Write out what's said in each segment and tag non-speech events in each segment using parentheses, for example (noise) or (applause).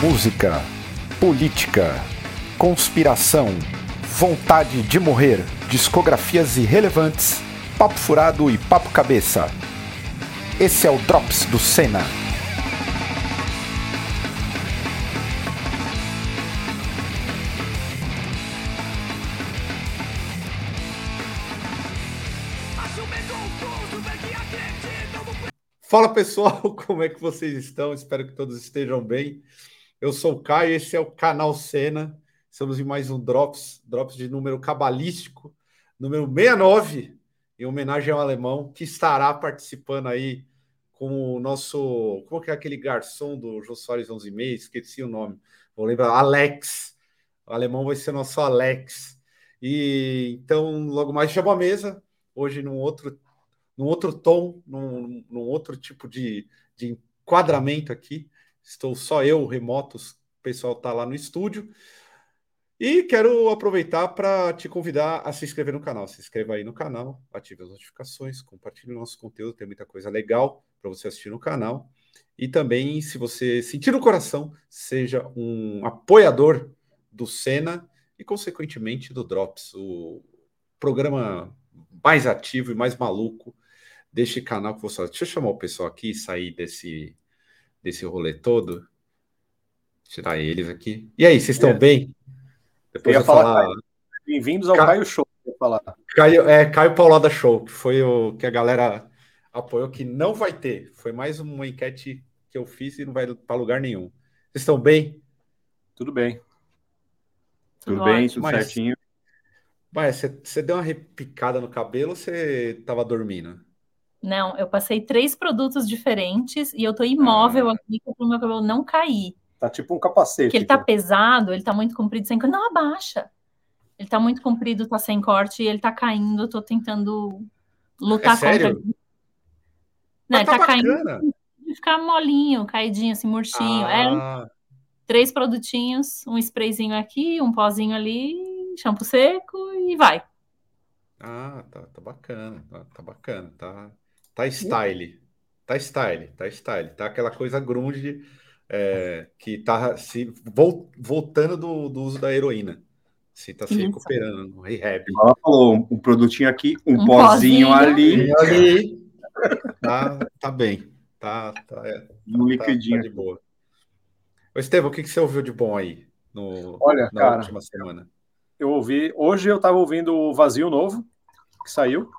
música, política, conspiração, vontade de morrer, discografias irrelevantes, papo furado e papo cabeça. Esse é o Drops do Senna. Fala pessoal, (laughs) como é que vocês estão? Espero que todos estejam bem. Eu sou o Caio, esse é o canal Cena. Estamos em mais um Drops, Drops de número cabalístico, número 69, em homenagem ao alemão, que estará participando aí com o nosso. Como que é aquele garçom do Jô Soares 11 meses? Esqueci o nome. Vou lembrar, Alex. O alemão vai ser nosso Alex. E então, logo mais, chama a mesa, hoje num outro num outro tom, num, num outro tipo de, de enquadramento aqui. Estou só eu, remotos, o pessoal está lá no estúdio. E quero aproveitar para te convidar a se inscrever no canal. Se inscreva aí no canal, ative as notificações, compartilhe o nosso conteúdo, tem muita coisa legal para você assistir no canal. E também, se você sentir no coração, seja um apoiador do Senna e, consequentemente, do Drops, o programa mais ativo e mais maluco deste canal que você. Deixa eu chamar o pessoal aqui e sair desse, desse rolê todo. Tirar eles aqui. E aí, vocês estão é. bem? Depois eu ia falar. falar... Bem-vindos ao Ca... Caio Show. Falar. Caio, é, Caio Paulada Show, que foi o que a galera apoiou, que não vai ter. Foi mais uma enquete que eu fiz e não vai para lugar nenhum. Vocês estão bem? Tudo bem. Tudo, tudo bem, tudo mas, certinho. Mas você, você deu uma repicada no cabelo ou você estava dormindo? Não, eu passei três produtos diferentes e eu tô imóvel ah. aqui para o meu cabelo não cair. Tá tipo um capacete. Porque ele tá pesado, ele tá muito comprido, sem corte. Não abaixa. Ele tá muito comprido, tá sem corte e ele tá caindo. Eu tô tentando lutar é contra. Sério? Não, ele tá, tá caindo. Ficar molinho, caidinho, assim, murchinho. É ah. É três produtinhos, um sprayzinho aqui, um pozinho ali, shampoo seco e vai. Ah, tá, tá bacana, tá, tá bacana, tá, Tá style. Tá style, tá style. Tá aquela coisa grunge é, que tá se voltando do, do, uso da heroína. Se tá se Isso. recuperando no rehab. Ela falou um produtinho aqui, um, um pozinho, pozinho, ali. ali. Tá, tá bem. Tá, tá, é, um tá, liquidinho. Tá de boa. Ô, Estevam, o que, que você ouviu de bom aí no, Olha, na cara, última semana? Eu ouvi. Hoje eu tava ouvindo o Vazio Novo, que saiu.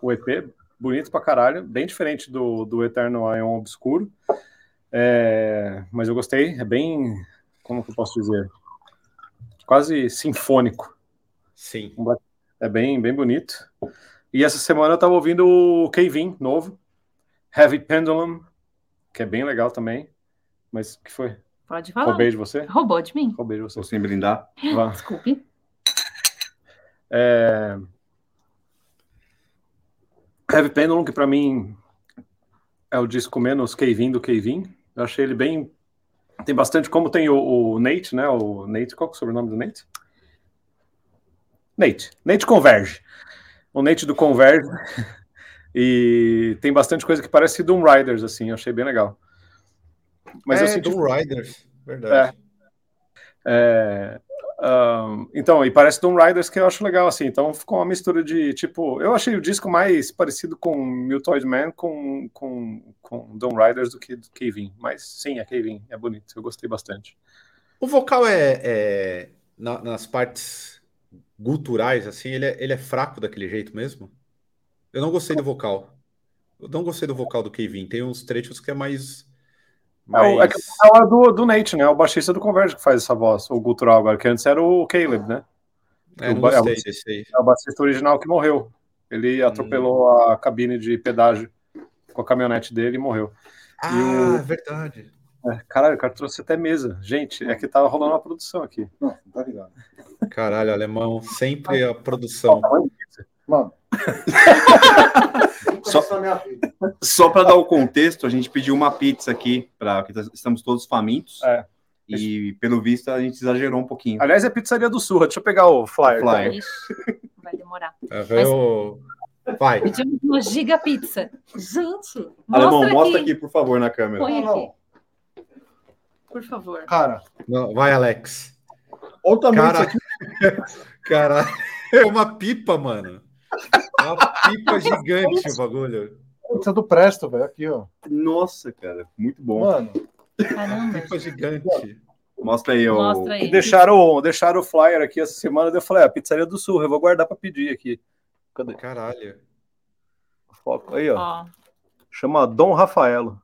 O EP, bonito pra caralho, bem diferente do, do Eterno Ion Obscuro. É, mas eu gostei, é bem. Como que eu posso dizer? Quase sinfônico. Sim. É bem, bem bonito. E essa semana eu tava ouvindo o Kevin novo, Heavy Pendulum, que é bem legal também. Mas o que foi? Pode falar. Roubei de você? Roubou de mim. Roubei de você. Vou sem brindar. Vá. Desculpe. É, Heavy Pendulum, que para mim é o disco menos Kevin do Kevin. Eu achei ele bem. Tem bastante, como tem o, o, Nate, né? O Nate, qual é o sobrenome do Nate? Nate. Nate Converge. O Nate do Converge. (laughs) e tem bastante coisa que parece Doom Riders, assim. Eu achei bem legal. Mas é, eu senti... Doom Riders, verdade. É, é, um, então, e parece Doom Riders que eu acho legal, assim. Então ficou uma mistura de tipo. Eu achei o disco mais parecido com Mutoid Man com, com, com Doom Riders do que do Kevin. Mas sim, é Kevin, é bonito. Eu gostei bastante. O vocal é, é na, nas partes guturais, assim, ele é, ele é fraco daquele jeito mesmo? Eu não gostei do vocal. Eu não gostei do vocal do Kevin. Tem uns trechos que é mais mas... É, é que é do, do Nate, né? O baixista do Converge que faz essa voz, o gutural agora, que antes era o Caleb, né? É, o, é, o, é o baixista original que morreu. Ele atropelou hum. a cabine de pedágio com a caminhonete dele e morreu. Ah, o... É verdade. É, caralho, o cara trouxe até mesa. Gente, é que tava rolando uma produção aqui. Não, tá ligado. Caralho, alemão, sempre a produção. Mano. (laughs) Só, só para dar o contexto, a gente pediu uma pizza aqui, para que estamos todos famintos. É. E pelo visto a gente exagerou um pouquinho. Aliás, é pizzaria do Surra. Deixa eu pegar o flyer. O flyer. vai demorar. É, Mas... Vai. Pedimos uma giga pizza. Gente, Alemão, mostra aqui. aqui, por favor, na câmera. Põe aqui. Por favor. Cara. Não, vai, Alex. Olha o tamanho Cara... aqui. (laughs) Cara, é uma pipa, mano. É uma pipa gigante o bagulho. Isso é do Presto, velho. Aqui, ó. Nossa, cara. Muito bom. Mano. Caramba. Pipa gigante. Mostra aí, Mostra aí. Deixaram, deixaram o flyer aqui essa semana, eu falei, a ah, pizzaria do Sul, eu vou guardar para pedir aqui. Cadê? Caralho. Foco aí, ó. ó. Chama Dom Rafaelo.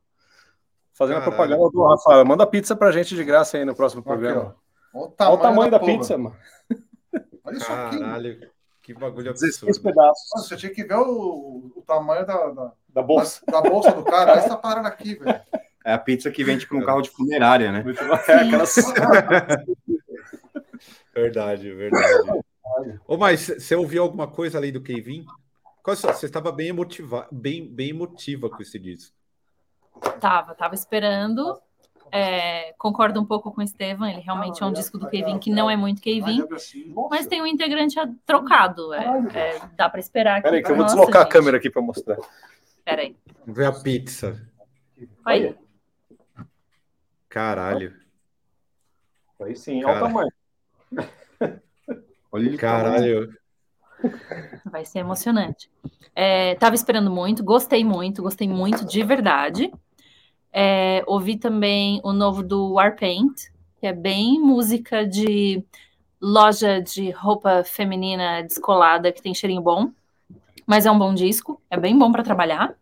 Fazendo Caralho. propaganda do Rafael. Manda pizza pra gente de graça aí no próximo programa. Olha o tamanho, Olha o tamanho da, da pizza, mano. Olha isso aqui. Caralho. Que bagulho absurdo. 16 pedaços. Nossa, você tinha que ver o, o tamanho da, da, da bolsa. Da, da, bolsa do cara. Olha essa parada aqui, velho. É a pizza que vende para um carro de funerária, né? É aquelas... verdade, verdade. Ô, mas você ouviu alguma coisa além do Kevin? Você estava bem emotiva, bem, bem emotiva com esse disco. Tava, tava esperando. É, concordo um pouco com o Estevam, ele realmente é um disco do Kevin que não é muito Kevin, mas tem um integrante trocado. É, é, dá para esperar. Peraí, que eu vou deslocar gente. a câmera aqui para mostrar. Peraí. Vê a pizza. Aí. Caralho. Aí sim, olha o tamanho. (laughs) Olha Caralho. Vai ser emocionante. É, tava esperando muito, gostei muito, gostei muito de verdade. É, ouvi também o novo do Warpaint, que é bem música de loja de roupa feminina descolada que tem cheirinho bom, mas é um bom disco, é bem bom para trabalhar.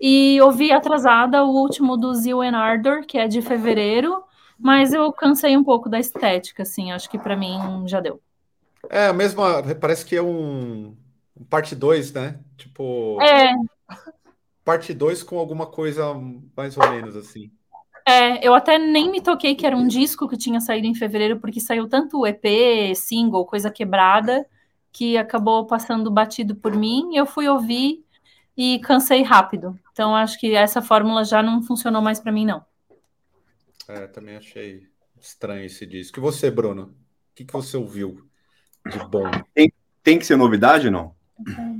E ouvi atrasada o último do Zil and Ardor, que é de fevereiro, mas eu cansei um pouco da estética, assim, acho que para mim já deu. É, a mesma, parece que é um, um parte 2, né? Tipo. É. Parte 2 com alguma coisa mais ou menos assim. É, eu até nem me toquei que era um disco que tinha saído em fevereiro, porque saiu tanto EP, single, coisa quebrada, que acabou passando batido por mim. Eu fui ouvir e cansei rápido. Então acho que essa fórmula já não funcionou mais para mim, não. É, também achei estranho esse disco. E você, Bruno? O que, que você ouviu de bom? Tem, tem que ser novidade, não?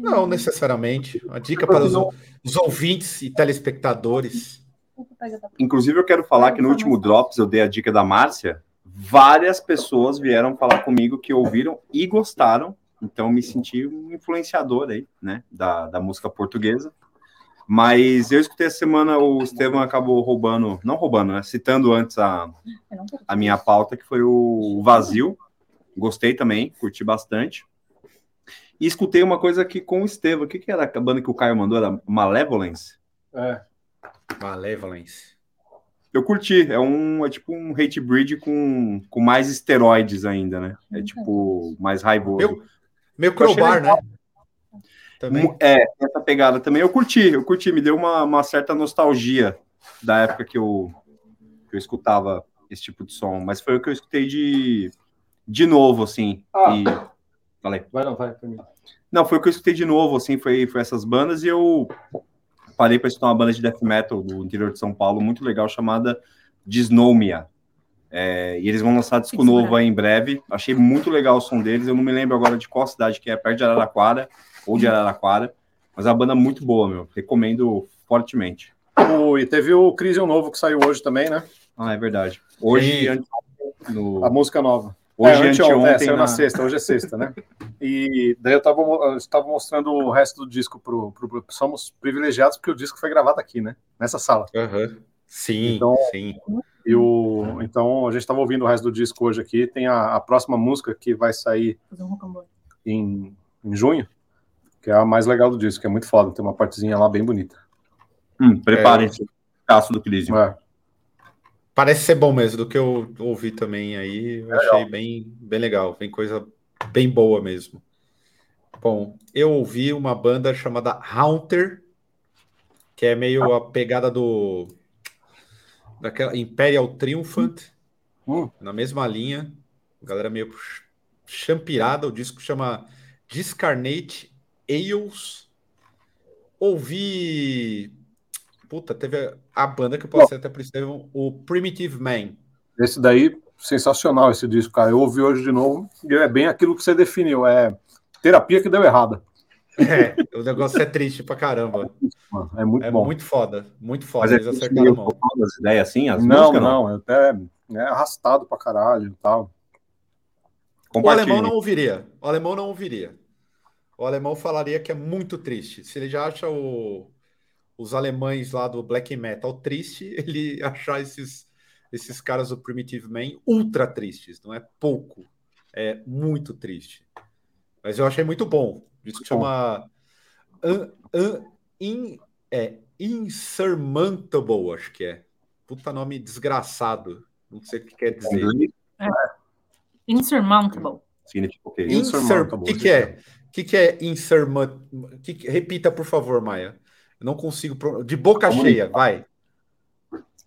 Não necessariamente. Uma dica para os, os ouvintes e telespectadores. Inclusive, eu quero falar que no último Drops eu dei a dica da Márcia. Várias pessoas vieram falar comigo que ouviram e gostaram então me senti um influenciador aí, né, da, da música portuguesa. Mas eu escutei essa semana, o Estevam acabou roubando, não roubando, né, citando antes a, a minha pauta, que foi o Vazio. Gostei também, curti bastante. E escutei uma coisa aqui com o Estevam. O que, que era a banda que o Caio mandou? Era Malevolence? É. Malevolence. Eu curti, é um é tipo um hate breed com, com mais esteroides ainda, né? É tipo mais raivoso. Eu, Meio crowbar, né? Também. É, essa pegada também eu curti, eu curti, me deu uma, uma certa nostalgia da época que eu, que eu escutava esse tipo de som, mas foi o que eu escutei de, de novo, assim. Ah. E... Falei. Vai não, vai pra mim. Não, foi o que eu escutei de novo, assim, foi, foi essas bandas e eu parei para escutar uma banda de death metal do interior de São Paulo, muito legal, chamada Disnomia. É, e eles vão lançar disco novo aí em breve. Achei muito legal o som deles. Eu não me lembro agora de qual cidade que é, perto de Araraquara ou de Araraquara. Mas é uma banda muito boa, meu. Recomendo fortemente. Oh, e teve o Crisium novo que saiu hoje também, né? Ah, é verdade. Hoje, no... a música nova. Hoje é, anteontem, é, saiu na... na sexta, hoje é sexta, né? (laughs) E daí eu estava eu tava mostrando o resto do disco pro, pro, pro, Somos privilegiados porque o disco foi gravado aqui, né? Nessa sala. Uhum. Sim, então, sim. E o, então a gente estava ouvindo o resto do disco hoje aqui. Tem a, a próxima música que vai sair em, em junho, que é a mais legal do disco, que é muito foda. Tem uma partezinha lá bem bonita. Hum, Preparem-se, é, caço do Crisio. É. Parece ser bom mesmo, do que eu ouvi também aí. Eu achei bem, bem legal, bem coisa bem boa mesmo. Bom, eu ouvi uma banda chamada Haunter, que é meio a pegada do daquela Imperial Triumphant, hum. na mesma linha. galera meio champirada. O disco chama Discarnate Ales. Ouvi. Puta, teve a banda que eu passei até por isso, o Primitive Man. Esse daí, sensacional esse disco, cara. Eu ouvi hoje de novo e é bem aquilo que você definiu: é terapia que deu errada. É, o negócio é triste pra caramba. É muito é bom. muito foda, muito foda. Mas eles é acertaram a mão. As ideias assim? As não, músicas, não, não, é até é arrastado pra caralho e tal. O alemão não ouviria. O alemão não ouviria. O alemão falaria que é muito triste. Se ele já acha o, os alemães lá do black metal triste, (laughs) ele achar esses, esses caras do Primitive Man ultra tristes. Não é pouco. É muito triste. Mas eu achei muito bom. Isso que chama un, un, in, é, Insurmountable, acho que é. Puta nome desgraçado. Não sei o que quer dizer. É. Insurmountable. Significa o quê? Insurmountable. O que, que é? O que, que é insurmountable? Que... Repita, por favor, Maia. Eu não consigo. De boca Como cheia, vai.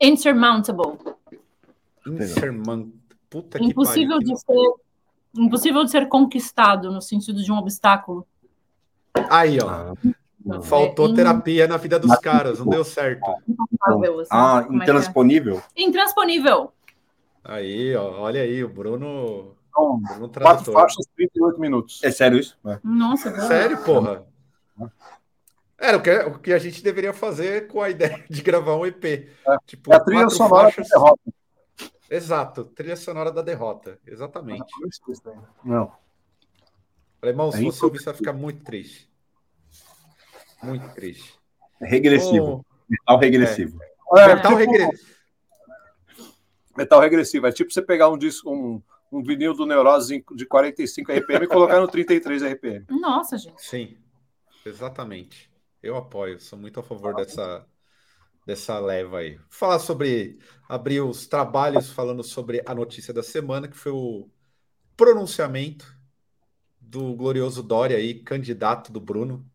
Insurmountable. Insurmountable. Puta Impossível que pariu. de ser impossível de ser conquistado no sentido de um obstáculo. Aí, ó. Ah, Faltou é, terapia na vida dos caras, não deu certo. Assim, ah, é é? intransponível? É? Intransponível. Aí, ó, olha aí, o Bruno. Então, Bruno quatro faixas, 38 minutos. É sério isso? É. Nossa, Sério, porra. Era o que, o que a gente deveria fazer com a (laughs) ideia de gravar um EP. É, tipo, é a trilha sonora faixas... derrota. Exato, trilha sonora da derrota. Exatamente. Não. Alemão, se você ouvir, você vai ficar muito triste. Muito triste. Regressivo. Oh, metal regressivo. É, é metal tipo, regressivo. Metal regressivo. É tipo você pegar um disco, um, um vinil do Neurose de 45 RPM e colocar no 33 RPM. Nossa, gente. Sim, exatamente. Eu apoio, sou muito a favor dessa, dessa leva aí. Vou falar sobre abrir os trabalhos falando sobre a notícia da semana, que foi o pronunciamento do glorioso Dória aí, candidato do Bruno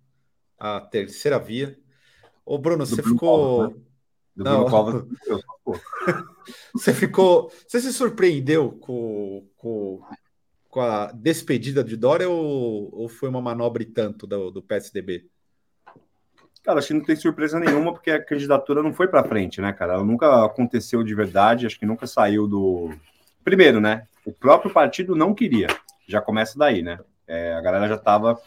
à terceira via. Ô, Bruno, do você Bruno ficou. Covas, né? Do Não. Covas, (laughs) você ficou. Você se surpreendeu com, com, com a despedida de Dória ou, ou foi uma manobra e tanto do, do PSDB? Cara, acho que não tem surpresa nenhuma, porque a candidatura não foi para frente, né, cara? Ela nunca aconteceu de verdade, acho que nunca saiu do. Primeiro, né? O próprio partido não queria. Já começa daí, né? É, a galera já estava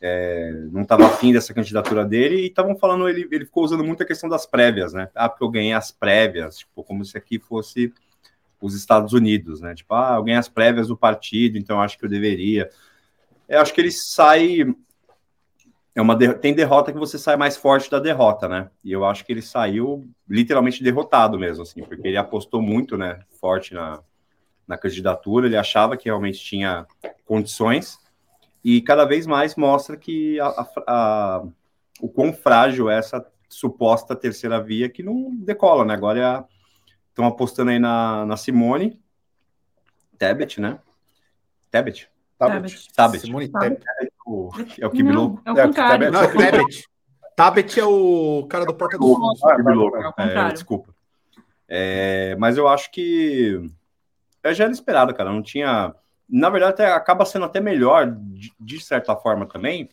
é, não estava afim dessa candidatura dele e estavam falando, ele, ele ficou usando muito a questão das prévias, né? Ah, porque eu ganhei as prévias, tipo, como se aqui fosse os Estados Unidos, né? Tipo, ah, eu ganhei as prévias do partido, então acho que eu deveria. Eu acho que ele sai é uma tem derrota que você sai mais forte da derrota, né? E eu acho que ele saiu literalmente derrotado mesmo, assim, porque ele apostou muito, né, forte na, na candidatura, ele achava que realmente tinha condições e cada vez mais mostra que a, a, a, o quão frágil é essa suposta terceira via que não decola, né? Agora estão é apostando aí na, na Simone Tebet, né? Tebet? Tabet. Tabet. Simone Tabet. É o Kibilu. É o contrário. Não, é Tabet. Tabet é o cara do Porta do. Ah, é, desculpa. É, mas eu acho que é, já era esperado, cara. Não tinha. Na verdade, até, acaba sendo até melhor, de, de, certa forma também,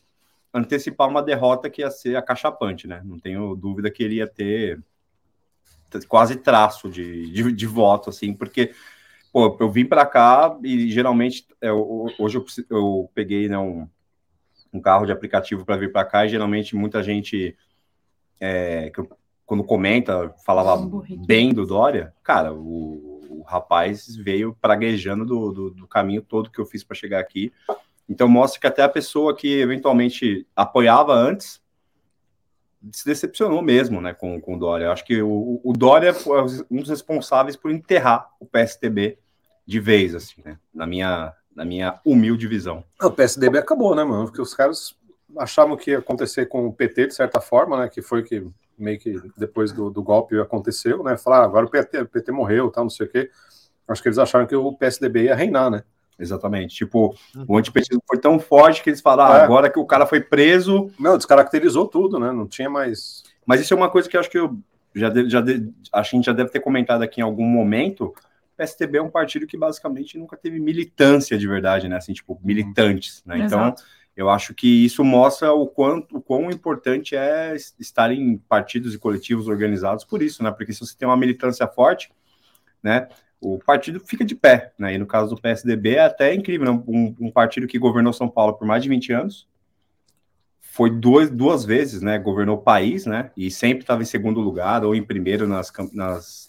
antecipar uma derrota que ia ser acachapante, né? Não tenho dúvida que ele ia ter quase traço de, de, de voto, assim, porque pô, eu vim para cá e geralmente eu, é, hoje eu, eu peguei né, um, um carro de aplicativo para vir para cá e geralmente muita gente é, que eu, quando comenta falava bem do Dória, cara, o, o rapaz veio praguejando do, do, do, caminho todo que eu fiz para chegar aqui. Então mostra que até a pessoa que eventualmente apoiava antes se decepcionou mesmo, né, com, com o Dória. Eu acho que o, o Dória foi um dos responsáveis por enterrar o PSDB de vez, assim, né, na minha, na minha humilde visão. O PSDB acabou, né, mano, porque os caras achavam que ia acontecer com o PT, de certa forma, né, que foi que meio que depois do, do golpe aconteceu, né, falar, ah, agora o PT, o PT morreu, tal, não sei o quê. Acho que eles acharam que o PSDB ia reinar, né. Exatamente. Tipo, uhum. o antipetismo foi tão forte que eles falaram, ah, é. agora que o cara foi preso. Não, descaracterizou tudo, né? Não tinha mais. Mas isso é uma coisa que eu acho que eu já, de, já de, a gente já deve ter comentado aqui em algum momento. PSTB é um partido que basicamente nunca teve militância de verdade, né? Assim, tipo, militantes, né? Então, eu acho que isso mostra o quanto o quão importante é estar em partidos e coletivos organizados por isso, né? Porque se você tem uma militância forte, né? o partido fica de pé, né? E no caso do PSDB é até incrível, né? um, um, partido que governou São Paulo por mais de 20 anos foi duas, duas vezes, né? Governou o país, né? E sempre estava em segundo lugar ou em primeiro nas, nas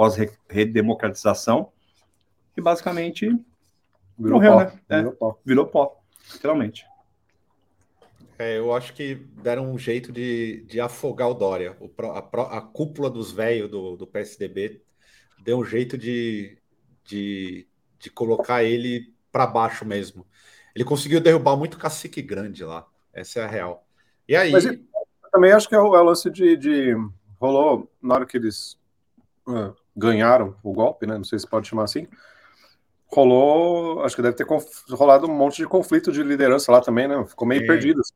pós-redemocratização. E basicamente virou morreu, pó. né? É, virou pó. Virou pó, literalmente. É, eu acho que deram um jeito de, de afogar o Dória. O, a, a cúpula dos velhos do, do PSDB deu um jeito de, de, de colocar ele para baixo mesmo. Ele conseguiu derrubar muito cacique grande lá. Essa é a real. E aí. Mas também acho que é o, é o lance de, de, Rolou na hora que eles uh, ganharam o golpe, né? Não sei se pode chamar assim. Rolou. Acho que deve ter rolado um monte de conflito de liderança lá também, né? Ficou meio perdido. Assim.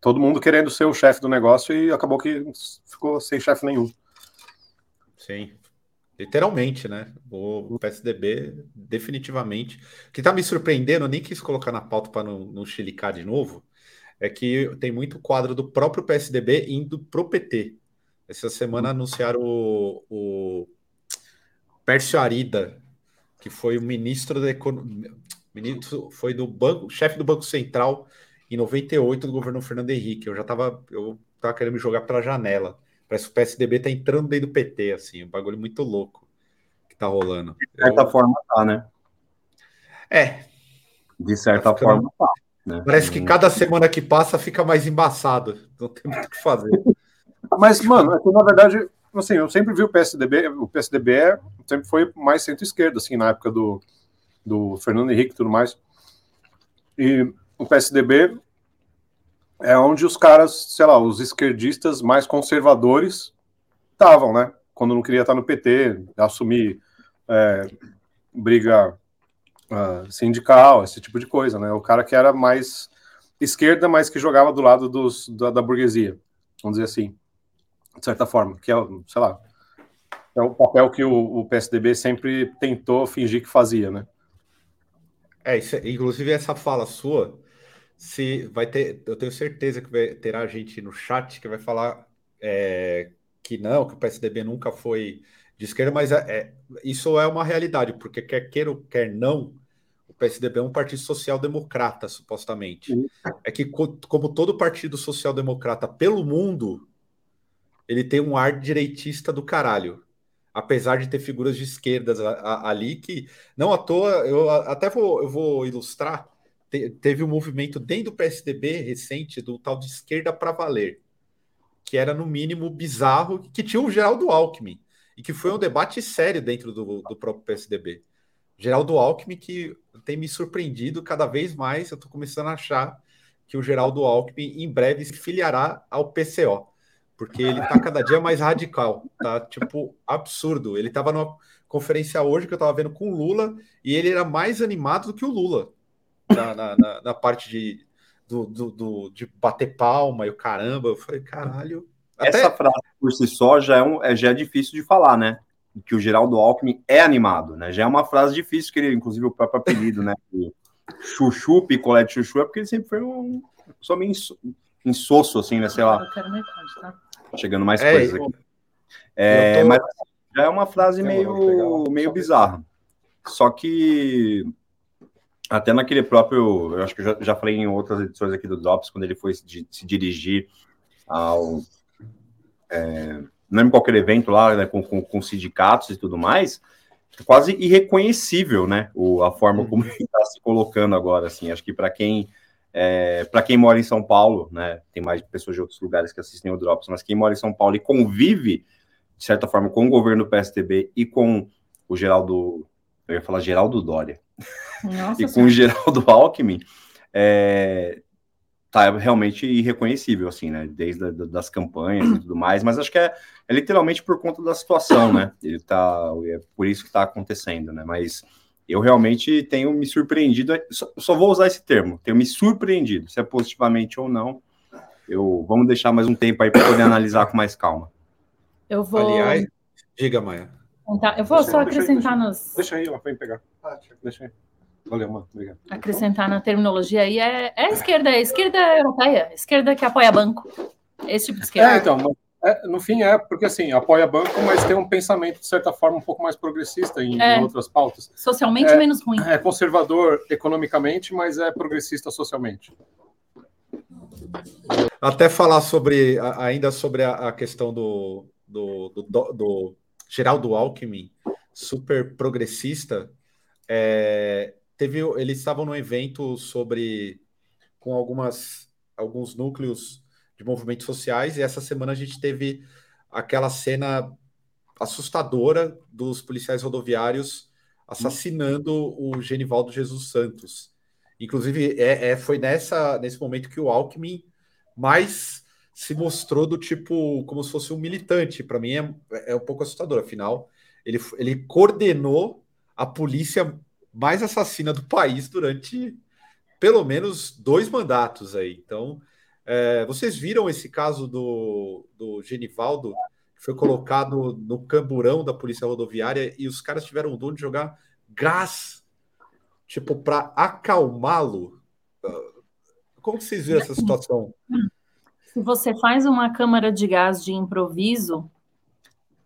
Todo mundo querendo ser o chefe do negócio e acabou que ficou sem chefe nenhum. Sim, Literalmente, né? O PSDB, definitivamente. O que está me surpreendendo, eu nem quis colocar na pauta para não, não chilicar de novo, é que tem muito quadro do próprio PSDB indo pro PT. Essa semana hum. anunciaram o, o Pércio Arida, que foi o ministro da Economia, ministro, foi do banco, chefe do Banco Central em 98 do governo Fernando Henrique. Eu já estava eu tava querendo me jogar pela janela. Parece que o PSDB tá entrando dentro do PT, assim, um bagulho muito louco que tá rolando. De certa Eu... forma tá, né? É. De certa tá forma tá. Né? Parece que cada semana que passa fica mais embaçado. Não tem muito o que fazer. (laughs) Mas, mano, é na verdade, assim, eu sempre vi o PSDB, o PSDB é, sempre foi mais centro-esquerda, assim, na época do, do Fernando Henrique e tudo mais. E o PSDB é onde os caras, sei lá, os esquerdistas mais conservadores estavam, né? Quando não queria estar no PT, assumir é, briga uh, sindical, esse tipo de coisa, né? O cara que era mais esquerda, mas que jogava do lado dos, da, da burguesia, vamos dizer assim, de certa forma, que é, sei lá, é o papel que o, o PSDB sempre tentou fingir que fazia, né? É, isso, é, inclusive essa fala sua se vai ter, eu tenho certeza que vai, terá gente no chat que vai falar é, que não, que o PSDB nunca foi de esquerda, mas é, é, isso é uma realidade, porque quer queira ou quer não, o PSDB é um partido social-democrata, supostamente. É que, como todo partido social-democrata pelo mundo, ele tem um ar direitista do caralho. Apesar de ter figuras de esquerdas ali que, não à toa, eu até vou, eu vou ilustrar te, teve um movimento dentro do PSDB recente do tal de esquerda para valer, que era no mínimo bizarro, que tinha o Geraldo Alckmin, e que foi um debate sério dentro do, do próprio PSDB. Geraldo Alckmin, que tem me surpreendido cada vez mais, eu estou começando a achar que o Geraldo Alckmin em breve se filiará ao PCO, porque ele está cada dia mais radical, tá tipo absurdo. Ele estava numa conferência hoje que eu estava vendo com o Lula e ele era mais animado do que o Lula na, na, na, na parte de, do, do, do, de bater palma e o caramba. Eu falei, caralho. Até... Essa frase por si só já é, um, é, já é difícil de falar, né? Que o Geraldo Alckmin é animado, né? Já é uma frase difícil, que ele, inclusive o próprio apelido, né? Chuchu, picolé de chuchu, é porque ele sempre foi um só meio insosso, assim, né? Sei lá. Tá? Chegando mais é, coisas aqui. É, tô... Mas já é uma frase meio, meio bizarra. Só que até naquele próprio, eu acho que eu já, já falei em outras edições aqui do Drops, quando ele foi se, se dirigir ao. É, não lembro qualquer evento lá, né, com, com, com, sindicatos e tudo mais, quase irreconhecível, né? O, a forma como (laughs) ele está se colocando agora, assim. Acho que para quem. É, para quem mora em São Paulo, né? Tem mais pessoas de outros lugares que assistem o Drops, mas quem mora em São Paulo e convive, de certa forma, com o governo do PSTB e com o Geraldo. Eu ia falar Geraldo Dória nossa, (laughs) e com o Geraldo Alckmin, é, tá realmente irreconhecível, assim, né? Desde a, das campanhas e tudo mais, mas acho que é, é, literalmente por conta da situação, né? Ele tá. É por isso que está acontecendo, né? Mas eu realmente tenho me surpreendido. Só, só, vou usar esse termo, tenho me surpreendido, se é positivamente ou não. Eu vamos deixar mais um tempo aí para poder analisar com mais calma. Eu vou. Aliás, diga, Maia. Eu vou deixa, só acrescentar deixa, nos. Deixa aí, ó, vem pegar. Ah, deixa aí. Valeu, mano. Obrigado. Acrescentar na terminologia aí é, é a esquerda, é a esquerda europeia, esquerda que apoia banco. Esse tipo de esquerda. É, então, é, no fim é, porque assim, apoia banco, mas tem um pensamento, de certa forma, um pouco mais progressista em, é, em outras pautas. Socialmente é, menos ruim. É conservador economicamente, mas é progressista socialmente. Até falar sobre ainda sobre a, a questão do, do, do, do, Geraldo Alckmin, super progressista. É, teve, eles estavam no evento sobre com algumas alguns núcleos de movimentos sociais e essa semana a gente teve aquela cena assustadora dos policiais rodoviários assassinando o Genivaldo Jesus Santos. Inclusive, é, é, foi nessa, nesse momento que o Alckmin mais se mostrou do tipo como se fosse um militante. Para mim é, é um pouco assustador. Afinal, ele, ele coordenou a polícia mais assassina do país durante pelo menos dois mandatos aí. Então, é, vocês viram esse caso do, do Genivaldo? foi colocado no camburão da polícia rodoviária e os caras tiveram o dom de jogar gás, tipo, para acalmá-lo. Como que vocês viram essa situação? Se você faz uma câmara de gás de improviso,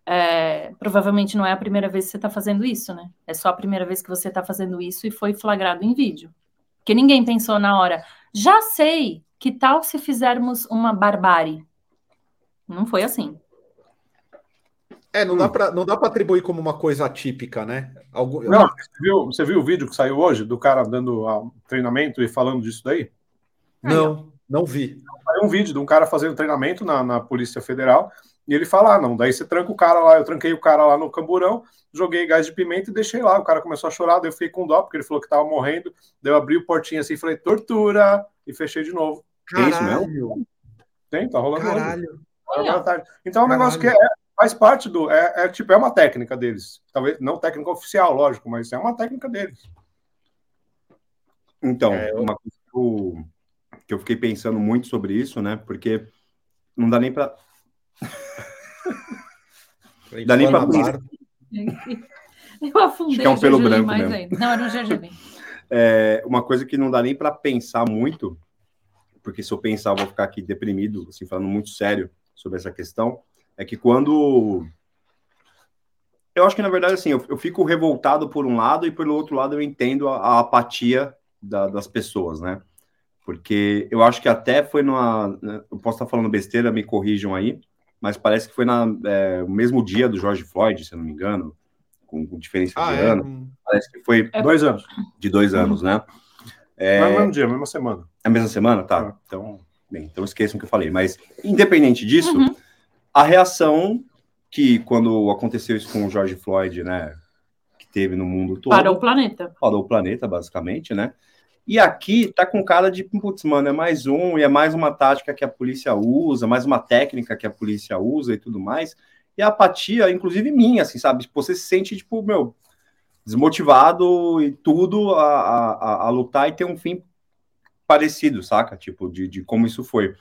é, provavelmente não é a primeira vez que você está fazendo isso, né? É só a primeira vez que você está fazendo isso e foi flagrado em vídeo. Porque ninguém pensou na hora, já sei, que tal se fizermos uma barbárie? Não foi assim. É, não, hum. dá pra, não dá para atribuir como uma coisa atípica, né? Algum... Não, você viu, você viu o vídeo que saiu hoje do cara dando ah, treinamento e falando disso daí? Não, não vi. Saiu um vídeo de um cara fazendo treinamento na, na Polícia Federal e ele fala: ah, não, daí você tranca o cara lá, eu tranquei o cara lá no camburão, joguei gás de pimenta e deixei lá. O cara começou a chorar, daí eu fiquei com dó, porque ele falou que tava morrendo. Daí eu abri o portinho assim e falei, tortura! E fechei de novo. Caralho. É isso mesmo? Tem, tá rolando Caralho. Hoje. Então é um negócio que é, faz parte do. É, é, tipo, é uma técnica deles. Talvez não técnica oficial, lógico, mas é uma técnica deles. Então, é, uma coisa que eu, que eu fiquei pensando muito sobre isso, né? Porque não dá nem para. Dá nem para pensar. (laughs) Eu afundei que é um pelo branco mais mesmo. ainda. Não, era um gergelim. É, uma coisa que não dá nem para pensar muito, porque se eu pensar, eu vou ficar aqui deprimido, assim, falando muito sério sobre essa questão é que quando. Eu acho que, na verdade, assim, eu, eu fico revoltado por um lado e pelo outro lado eu entendo a, a apatia da, das pessoas, né? Porque eu acho que até foi numa. Né, eu posso estar falando besteira, me corrijam aí, mas parece que foi no é, mesmo dia do George Floyd, se eu não me engano, com, com diferença ah, de é? ano. Parece que foi. É dois anos. De dois anos, né? É, é o mesmo dia, mesma semana. É a mesma semana? Tá. Ah. Então, bem, então esqueçam o que eu falei. Mas, independente disso, uhum a reação que, quando aconteceu isso com o George Floyd, né, que teve no mundo todo. Parou o planeta. Parou o planeta, basicamente, né? E aqui tá com cara de, putz, mano, é mais um, e é mais uma tática que a polícia usa, mais uma técnica que a polícia usa e tudo mais. E a apatia, inclusive minha, assim, sabe? Você se sente, tipo, meu, desmotivado e tudo a, a, a lutar e ter um fim parecido, saca? Tipo, de, de como isso foi.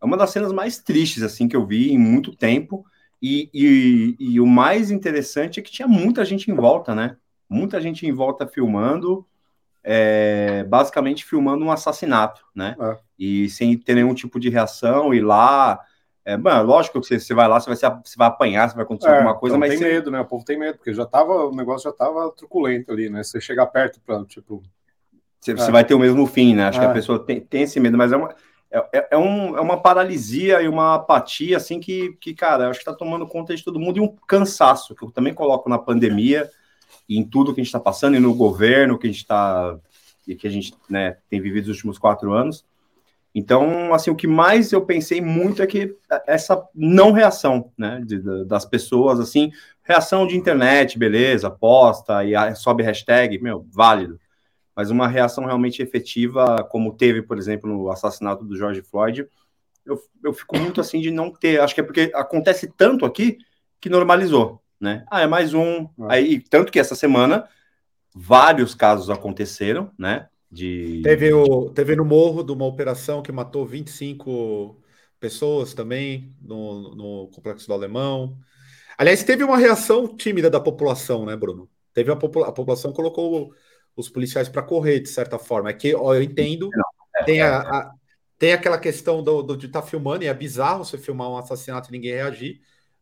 É uma das cenas mais tristes, assim, que eu vi em muito tempo. E, e, e, o mais interessante é que tinha muita gente em volta, né? Muita gente em volta filmando, é, basicamente filmando um assassinato, né? É. E sem ter nenhum tipo de reação, e lá. É, mano, lógico que você, você vai lá, você vai, você vai apanhar, você vai acontecer é, alguma coisa, então mas. Tem você... medo, né? O povo tem medo, porque já tava, o negócio já tava truculento ali, né? Você chegar perto para, tipo. Você, você, vai ter o mesmo fim, né? Acho que a é. pessoa tem, tem esse medo, mas é uma é, é, é, um, é uma paralisia e uma apatia, assim, que, que cara, acho que está tomando conta de todo mundo e um cansaço, que eu também coloco na pandemia em tudo que a gente está passando e no governo que a gente está e que a gente né, tem vivido nos últimos quatro anos. Então, assim, o que mais eu pensei muito é que essa não reação, né, de, de, das pessoas, assim, reação de internet, beleza, posta e sobe hashtag, meu, válido mas uma reação realmente efetiva, como teve, por exemplo, no assassinato do George Floyd, eu, eu fico muito assim de não ter. Acho que é porque acontece tanto aqui que normalizou, né? Ah, é mais um. É. Aí, tanto que essa semana vários casos aconteceram, né? De... Teve, o, teve no Morro de uma operação que matou 25 pessoas também no, no Complexo do Alemão. Aliás, teve uma reação tímida da população, né, Bruno? Teve a, popula a população colocou os policiais para correr, de certa forma. É que ó, eu entendo, é, tem, a, a, tem aquela questão do, do de estar tá filmando, e é bizarro você filmar um assassinato e ninguém reagir,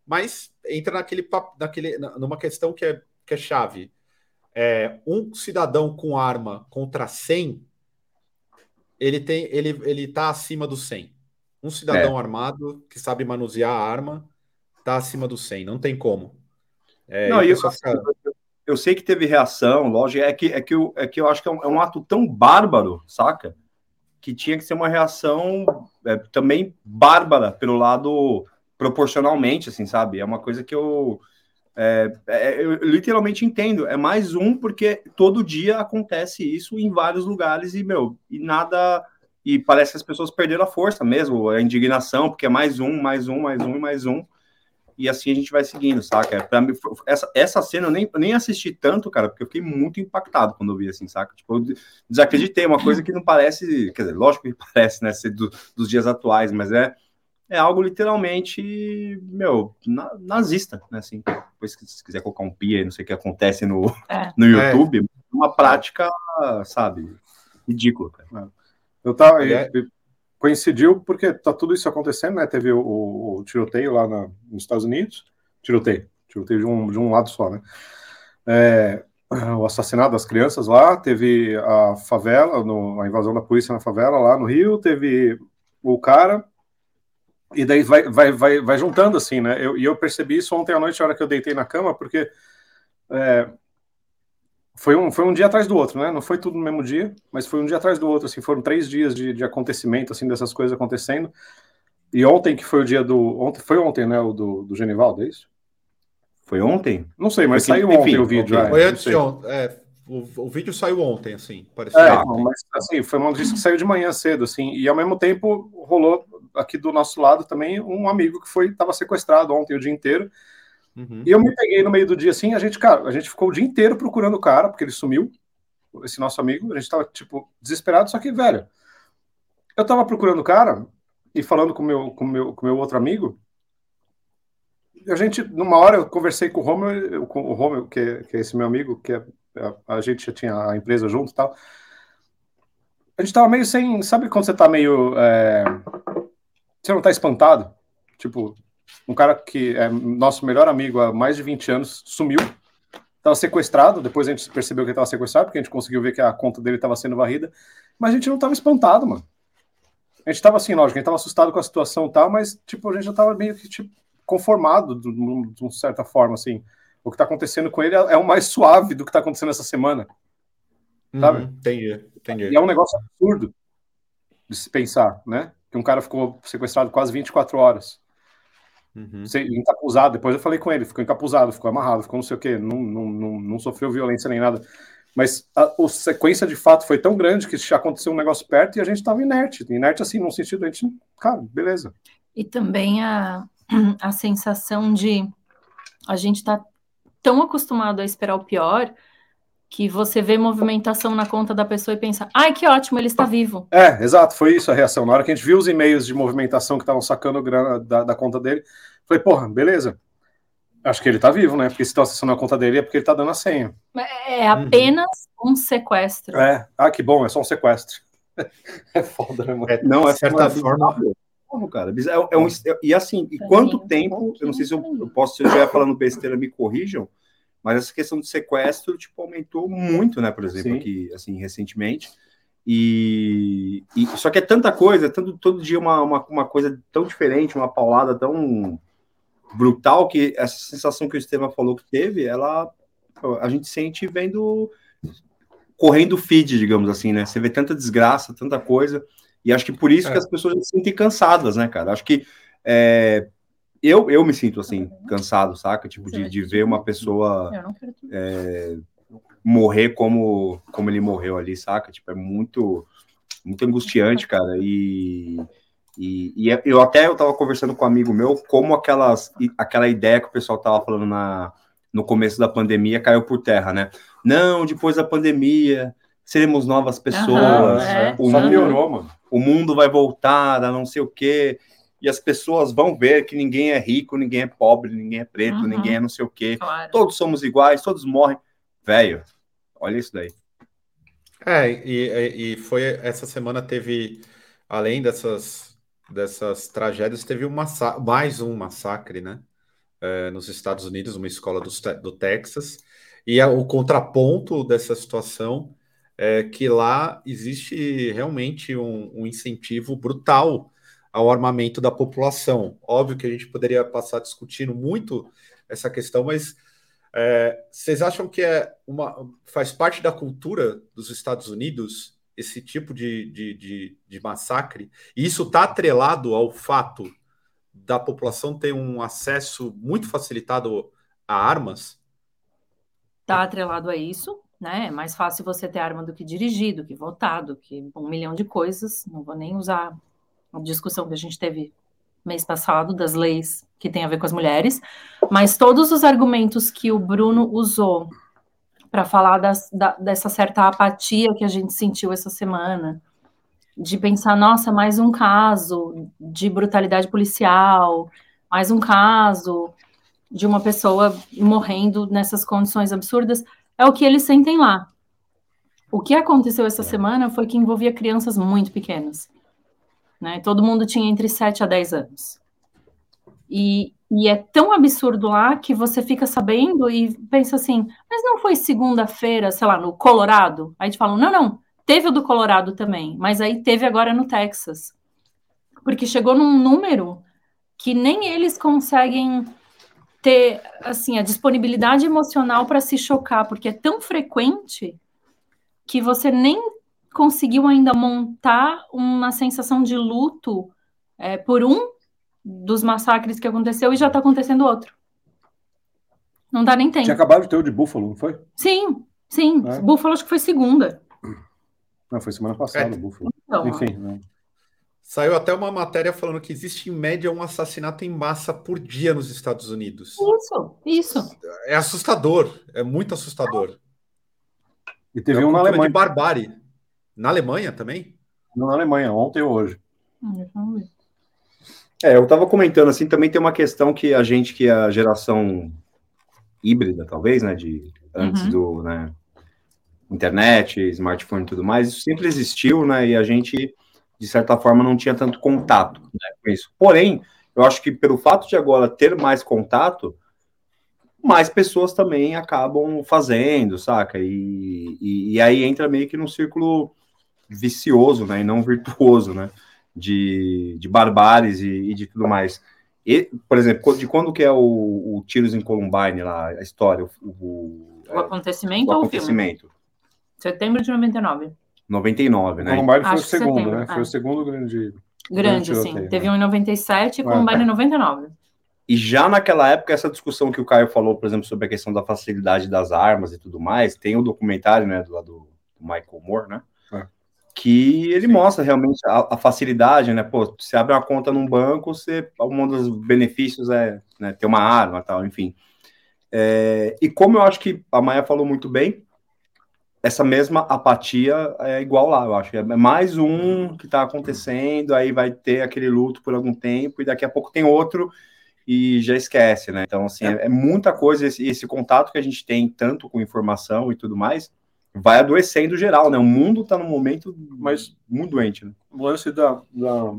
mas entra naquele, naquele, numa questão que é, que é chave. É, um cidadão com arma contra 100, ele tem ele ele está acima do 100. Um cidadão é. armado que sabe manusear a arma está acima do 100, não tem como. É, não, eu, fica... eu, sei que teve reação, lógico, é que, é que, eu, é que eu acho que é um, é um ato tão bárbaro, saca? Que tinha que ser uma reação é, também bárbara pelo lado proporcionalmente, assim, sabe? É uma coisa que eu, é, é, eu literalmente entendo. É mais um porque todo dia acontece isso em vários lugares e meu e nada e parece que as pessoas perderam a força mesmo, a indignação, porque é mais um, mais um, mais um e mais um. E assim a gente vai seguindo, saca? Pra mim, essa, essa cena eu nem, nem assisti tanto, cara, porque eu fiquei muito impactado quando eu vi assim, saca? Tipo, eu desacreditei, uma coisa que não parece, quer dizer, lógico que (laughs) parece, né, ser do, dos dias atuais, mas é, é algo literalmente, meu, na, nazista, né, assim. Depois, se quiser colocar um pia, não sei o que acontece no, é. no YouTube, é. uma prática, sabe, ridícula, cara. Eu tava. É. Coincidiu porque tá tudo isso acontecendo, né? Teve o, o, o tiroteio lá na, nos Estados Unidos. Tiroteio. Tiroteio de um, de um lado só, né? É, o assassinato das crianças lá, teve a favela, no, a invasão da polícia na favela lá no Rio, teve o cara, e daí vai, vai, vai, vai juntando assim, né? Eu, e eu percebi isso ontem à noite, na hora que eu deitei na cama, porque é, foi um, foi um dia atrás do outro, né? Não foi tudo no mesmo dia, mas foi um dia atrás do outro, assim, foram três dias de, de acontecimento, assim, dessas coisas acontecendo. E ontem, que foi o dia do. Ontem, foi ontem, né? O do, do Genivaldo, é isso? Foi ontem? Não sei, mas saiu enfim, ontem o vídeo. É, foi antes de ontem. É, o, o, vídeo saiu ontem, assim. Parecia é, ontem. mas assim, foi uma notícia que saiu de manhã cedo, assim, e ao mesmo tempo rolou aqui do nosso lado também um amigo que foi estava sequestrado ontem o dia inteiro. Uhum. E eu me peguei no meio do dia assim, a gente, cara, a gente ficou o dia inteiro procurando o cara, porque ele sumiu, esse nosso amigo, a gente tava, tipo, desesperado, só que, velho, eu tava procurando o cara e falando com meu, com meu, com meu outro amigo, a gente, numa hora, eu conversei com o Romeu, com o Romeu, que, é, que é esse meu amigo, que é, a, a gente já tinha a empresa junto e tal, a gente tava meio sem, sabe quando você tá meio, é, você não tá espantado? Tipo, um cara que é nosso melhor amigo há mais de 20 anos, sumiu, estava sequestrado, depois a gente percebeu que ele estava sequestrado, porque a gente conseguiu ver que a conta dele estava sendo varrida, mas a gente não estava espantado, mano. A gente estava assim, lógico, a gente estava assustado com a situação e tal, mas, tipo, a gente já estava meio que, tipo, conformado de, de uma certa forma, assim. O que está acontecendo com ele é, é o mais suave do que está acontecendo essa semana. Sabe? Uhum, entendi, entendi. E é um negócio absurdo de se pensar, né? Que um cara ficou sequestrado quase 24 horas. Uhum. Encapuzado, depois eu falei com ele, ficou encapuzado, ficou amarrado, ficou não sei o que, não, não, não, não sofreu violência nem nada. Mas a, a, sequência de fato foi tão grande que já aconteceu um negócio perto e a gente estava inerte. Inerte, assim, no sentido, a gente, cara, beleza. E também a, (clears throat) a sensação de a gente está tão acostumado a esperar o pior que você vê movimentação na conta da pessoa e pensa, ai, que ótimo, ele está vivo. É, exato, foi isso a reação. Na hora que a gente viu os e-mails de movimentação que estavam sacando grana da, da conta dele, falei, porra, beleza. Acho que ele está vivo, né? Porque se estão acessando a conta dele é porque ele está dando a senha. É apenas uhum. um sequestro. É, ah, que bom, é só um sequestro. (laughs) é foda, né, mano? É, não, é certa forma. cara. É, é um, é, e assim, e quanto tempo, eu não sei se eu, eu posso, se eu estiver falando besteira, me corrijam, mas essa questão de sequestro, tipo, aumentou muito, né? Por exemplo, Sim. aqui, assim, recentemente. E, e, só que é tanta coisa, tanto, todo dia uma, uma, uma, coisa tão diferente, uma paulada tão brutal que essa sensação que o Estevam falou que teve, ela a gente sente vendo correndo feed, digamos assim, né? Você vê tanta desgraça, tanta coisa, e acho que por isso é. que as pessoas se sentem cansadas, né, cara? Acho que é, eu, eu me sinto assim, cansado, saca? Tipo, de, de ver uma pessoa é, morrer como, como ele morreu ali, saca? Tipo, é muito, muito angustiante, cara. E, e, e é, eu até eu tava conversando com um amigo meu como aquelas, aquela ideia que o pessoal tava falando na, no começo da pandemia caiu por terra, né? Não, depois da pandemia seremos novas pessoas. Uhum, é. o, mundo, mano. o mundo vai voltar a não sei o quê e as pessoas vão ver que ninguém é rico, ninguém é pobre, ninguém é preto, uhum. ninguém é não sei o quê. Claro. Todos somos iguais, todos morrem. Velho, olha isso daí. É, e, e foi essa semana teve, além dessas, dessas tragédias, teve uma, mais um massacre, né? É, nos Estados Unidos, uma escola do, do Texas. E a, o contraponto dessa situação é que lá existe realmente um, um incentivo brutal ao armamento da população. Óbvio que a gente poderia passar discutindo muito essa questão, mas é, vocês acham que é uma, faz parte da cultura dos Estados Unidos esse tipo de, de, de, de massacre? E isso está atrelado ao fato da população ter um acesso muito facilitado a armas? Está atrelado a isso, né? É mais fácil você ter arma do que dirigir, do que votar, do que um milhão de coisas. Não vou nem usar a discussão que a gente teve mês passado das leis que tem a ver com as mulheres, mas todos os argumentos que o Bruno usou para falar das, da, dessa certa apatia que a gente sentiu essa semana, de pensar, nossa, mais um caso de brutalidade policial, mais um caso de uma pessoa morrendo nessas condições absurdas, é o que eles sentem lá. O que aconteceu essa semana foi que envolvia crianças muito pequenas. Né? Todo mundo tinha entre 7 a 10 anos. E, e é tão absurdo lá que você fica sabendo e pensa assim, mas não foi segunda-feira, sei lá, no Colorado? Aí te falam, não, não, teve o do Colorado também, mas aí teve agora no Texas. Porque chegou num número que nem eles conseguem ter assim a disponibilidade emocional para se chocar, porque é tão frequente que você nem conseguiu ainda montar uma sensação de luto é, por um dos massacres que aconteceu e já está acontecendo outro. Não dá nem tempo. Tinha acabado de ter o de Buffalo, não foi? Sim, sim. É. Buffalo acho que foi segunda. Não, foi semana passada, é. Buffalo. Então, Enfim, né? Saiu até uma matéria falando que existe em média um assassinato em massa por dia nos Estados Unidos. Isso, isso. É assustador, é muito assustador. E teve é um na Alemanha. de barbárie. Na Alemanha também? Na Alemanha, ontem ou hoje. Hum, é, eu estava comentando assim, também tem uma questão que a gente, que é a geração híbrida, talvez, né, de antes uhum. do, né, internet, smartphone e tudo mais, isso sempre existiu, né, e a gente, de certa forma, não tinha tanto contato né, com isso. Porém, eu acho que pelo fato de agora ter mais contato, mais pessoas também acabam fazendo, saca? E, e, e aí entra meio que num círculo vicioso, né, e não virtuoso, né, de, de barbares e, e de tudo mais. E, por exemplo, de quando que é o, o Tiros em Columbine lá, a história, o, o, o acontecimento o ou acontecimento? o filme? Setembro de 99. 99, né? Columbine foi o segundo, setembro, né? É. Foi o segundo grande... Grande, sim. Né? Teve um em 97 e Columbine em 99. E já naquela época, essa discussão que o Caio falou, por exemplo, sobre a questão da facilidade das armas e tudo mais, tem o um documentário, né, do, do Michael Moore, né? Que ele Sim. mostra realmente a, a, facilidade, né? Pô, você abre uma conta num banco, você, um dos benefícios é né, ter uma arma, tal, enfim. É, e como eu acho que a Maia falou muito bem, essa mesma apatia é igual lá, eu acho. É mais um que está acontecendo, aí vai ter aquele luto por algum tempo, e daqui a pouco tem outro e já esquece, né? Então, assim, é, é muita coisa, esse, esse contato que a gente tem, tanto com informação e tudo mais, vai adoecendo geral, né? O mundo está num momento mais muito doente, né? O lance da, da,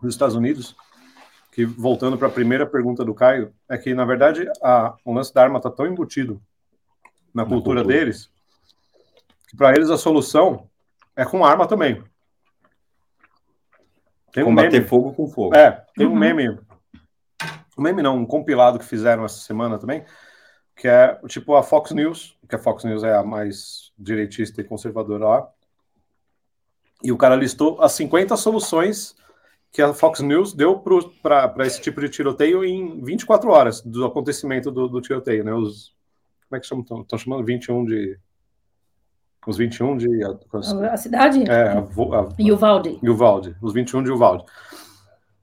dos Estados Unidos, que voltando para a primeira pergunta do Caio, é que, na verdade, a, o lance da arma está tão embutido na, na cultura, cultura, deles, que para eles a solução é com arma também. Tem Combater um meme, fogo com fogo. É, tem uhum. um meme. Um meme não, um compilado que fizeram essa semana também, que é tipo a Fox News, que a Fox News é a mais direitista e conservadora lá. E o cara listou as 50 soluções que a Fox News deu para esse tipo de tiroteio em 24 horas do acontecimento do, do tiroteio, né? Os, como é que chamam? Estão chamando 21 de. Os 21 de. A, cidade? É, a, a, Uvalde. Uvalde, os 21 de Uvalde.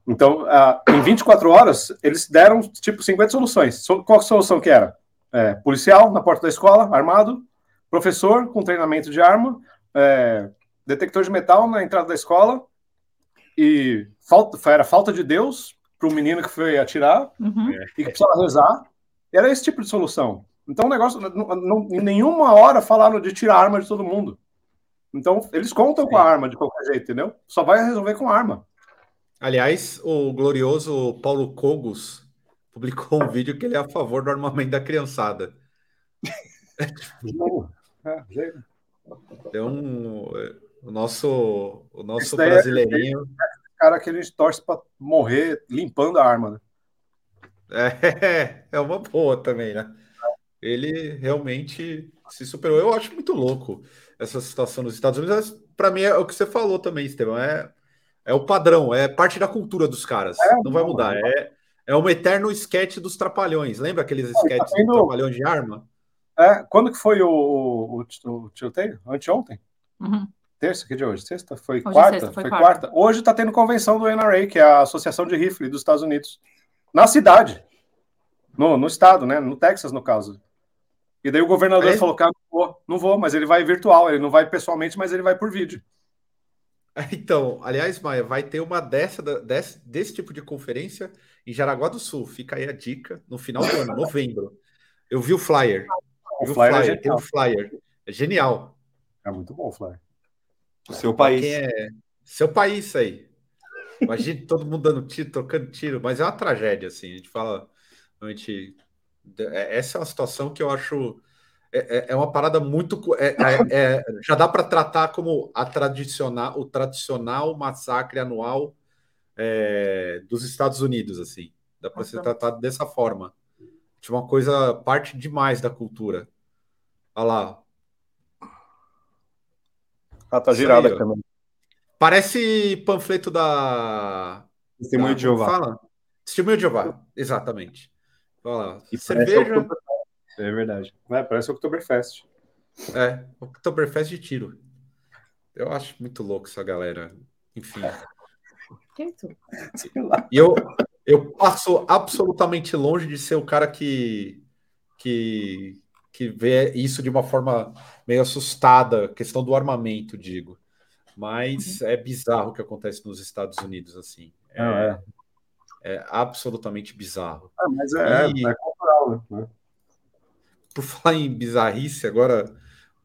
Então, uh, em 24 horas, eles deram, tipo, 50 soluções. Qual a solução que era? É, policial na porta da escola, armado, professor com treinamento de arma, é, detector de metal na entrada da escola, e falta, era falta de Deus para o menino que foi atirar uhum. e que precisava rezar. Era esse tipo de solução. Então, o negócio, não, não, em nenhuma hora falaram de tirar a arma de todo mundo. Então, eles contam Sim. com a arma de qualquer jeito, entendeu? Só vai resolver com a arma. Aliás, o glorioso Paulo Cogos publicou um vídeo que ele é a favor do armamento da criançada. É um, o nosso, o nosso é- brasileirinho. cara que a gente torce para morrer limpando a arma. Né? É, (laughs) é uma boa também, né? Ele realmente se superou. Eu acho muito louco essa situação nos Estados Unidos. Para mim é o que você falou também, Estevão. É, é o padrão, é parte da cultura dos caras. É, não vai mudar. É, é um eterno esquete dos trapalhões. Lembra aqueles esquetes tá dos trapalhões de arma? É, quando que foi o, o, o tiroteio? Anteontem? Uhum. Terça, que de hoje? Sexta? Foi hoje quarta? Sexta, foi, foi quarta. quarta. Hoje está tendo convenção do NRA, que é a Associação de Rifle dos Estados Unidos. Na cidade. No, no estado, né? No Texas, no caso. E daí o governador é. falou: cara, não vou, não vou, mas ele vai virtual, ele não vai pessoalmente, mas ele vai por vídeo. (laughs) Então, aliás, Maia, vai ter uma dessa, desse, desse tipo de conferência em Jaraguá do Sul. Fica aí a dica no final do ano, novembro. Eu vi o flyer. O, vi flyer, o flyer, é tem o flyer. É genial. É muito bom o flyer. O seu país. É... Seu país aí. Imagina (laughs) todo mundo dando tiro, trocando tiro, mas é uma tragédia, assim. A gente fala, realmente, é, essa é uma situação que eu acho é, é, é uma parada muito. É, é, é já dá para tratar como a tradicional, o tradicional massacre anual dos Estados Unidos, assim. Dá para ser tratado dessa forma. De uma coisa, parte demais da cultura. Olha lá. Ah, tá girada aqui também. Parece panfleto da. Testemunho de Jeová. Fala? Testemunho de Jeová, exatamente. Olha lá. E cerveja. É verdade. É, parece o Oktoberfest. É, Oktoberfest de tiro. Eu acho muito louco essa galera. Enfim. E eu, eu passo absolutamente longe de ser o cara que, que, que vê isso de uma forma meio assustada, questão do armamento, digo. Mas uhum. é bizarro o que acontece nos Estados Unidos, assim. É, é. é absolutamente bizarro. Ah, mas é, e... é cultural, né? Por falar em bizarrice, agora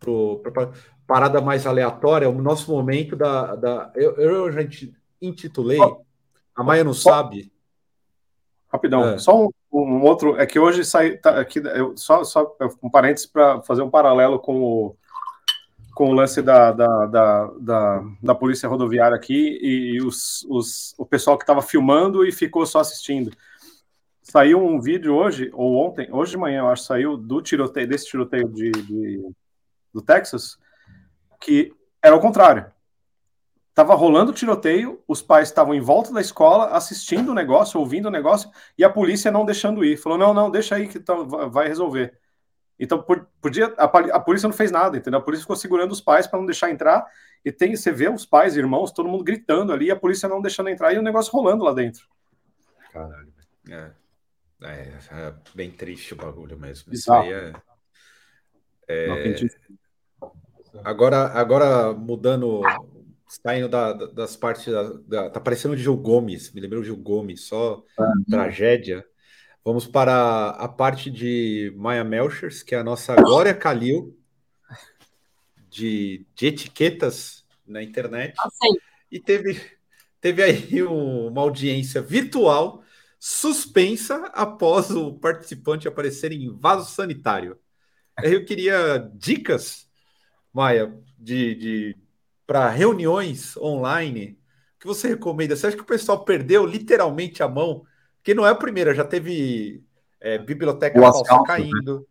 para parada mais aleatória, o nosso momento da. da eu, eu já intitulei, a Maia não sabe. Rapidão, é. só um, um, outro. É que hoje sai. Tá, aqui, eu, só, só um parênteses para fazer um paralelo com o, com o lance da, da, da, da, da polícia rodoviária aqui e os, os, o pessoal que estava filmando e ficou só assistindo. Saiu um vídeo hoje, ou ontem, hoje de manhã, eu acho, saiu do tiroteio, desse tiroteio de, de do Texas, que era o contrário. Tava rolando o tiroteio, os pais estavam em volta da escola, assistindo o negócio, ouvindo o negócio, e a polícia não deixando ir. Falou: não, não, deixa aí que tá, vai resolver. Então, podia, a, a, polícia não fez nada, entendeu? A polícia ficou segurando os pais para não deixar entrar. E tem, você vê os pais, irmãos, todo mundo gritando ali, a polícia não deixando entrar e o negócio rolando lá dentro. Caralho, é. É, é bem triste o bagulho mesmo. Isso aí é. é... Agora, agora mudando, saindo da, das partes da, da, Tá parecendo o Gil Gomes, me lembrou o Gil Gomes, só tragédia. Vamos para a parte de Maya Melchers, que é a nossa Glória Calil de, de etiquetas na internet. Ah, e teve, teve aí uma audiência virtual suspensa após o participante aparecer em vaso sanitário. Eu queria dicas, Maia, de, de para reuniões online que você recomenda. Você acha que o pessoal perdeu literalmente a mão? Que não é a primeira, já teve é, biblioteca falsa caindo,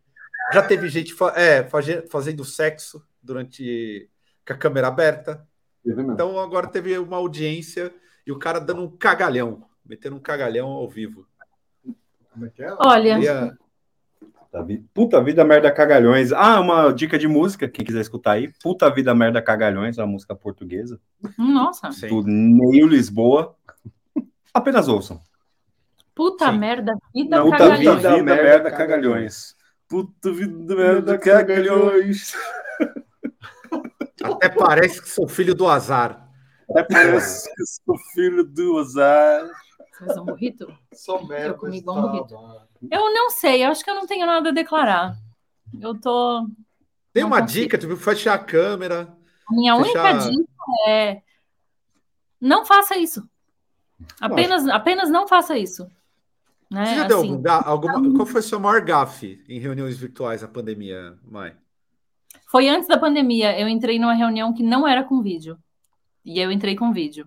já teve gente é, fazendo sexo durante com a câmera aberta. Então agora teve uma audiência e o cara dando um cagalhão metendo um cagalhão ao vivo. Como é que é? Olha. Puta vida, merda, cagalhões. Ah, uma dica de música, quem quiser escutar aí. Puta vida, merda, cagalhões, uma música portuguesa. Nossa. Do Neil Lisboa. Apenas ouçam. Puta Sim. merda, vida, Não, puta cagalhões. Vida, vida, merda, cagalhões. Puta vida, merda, cagalhões. Até parece que sou filho do azar. Até parece que sou filho do azar. Faz um burrito? Só merda. Eu comi igual um burrito. Eu não sei, eu acho que eu não tenho nada a declarar. Eu tô. Tem uma dica, tipo, fechar a câmera. A minha fechar... única dica é não faça isso. Apenas, apenas não faça isso. Né? Você já deu assim, alguma, alguma, Qual foi o seu maior gafe em reuniões virtuais na pandemia, Mai? Foi antes da pandemia. Eu entrei numa reunião que não era com vídeo. E eu entrei com vídeo.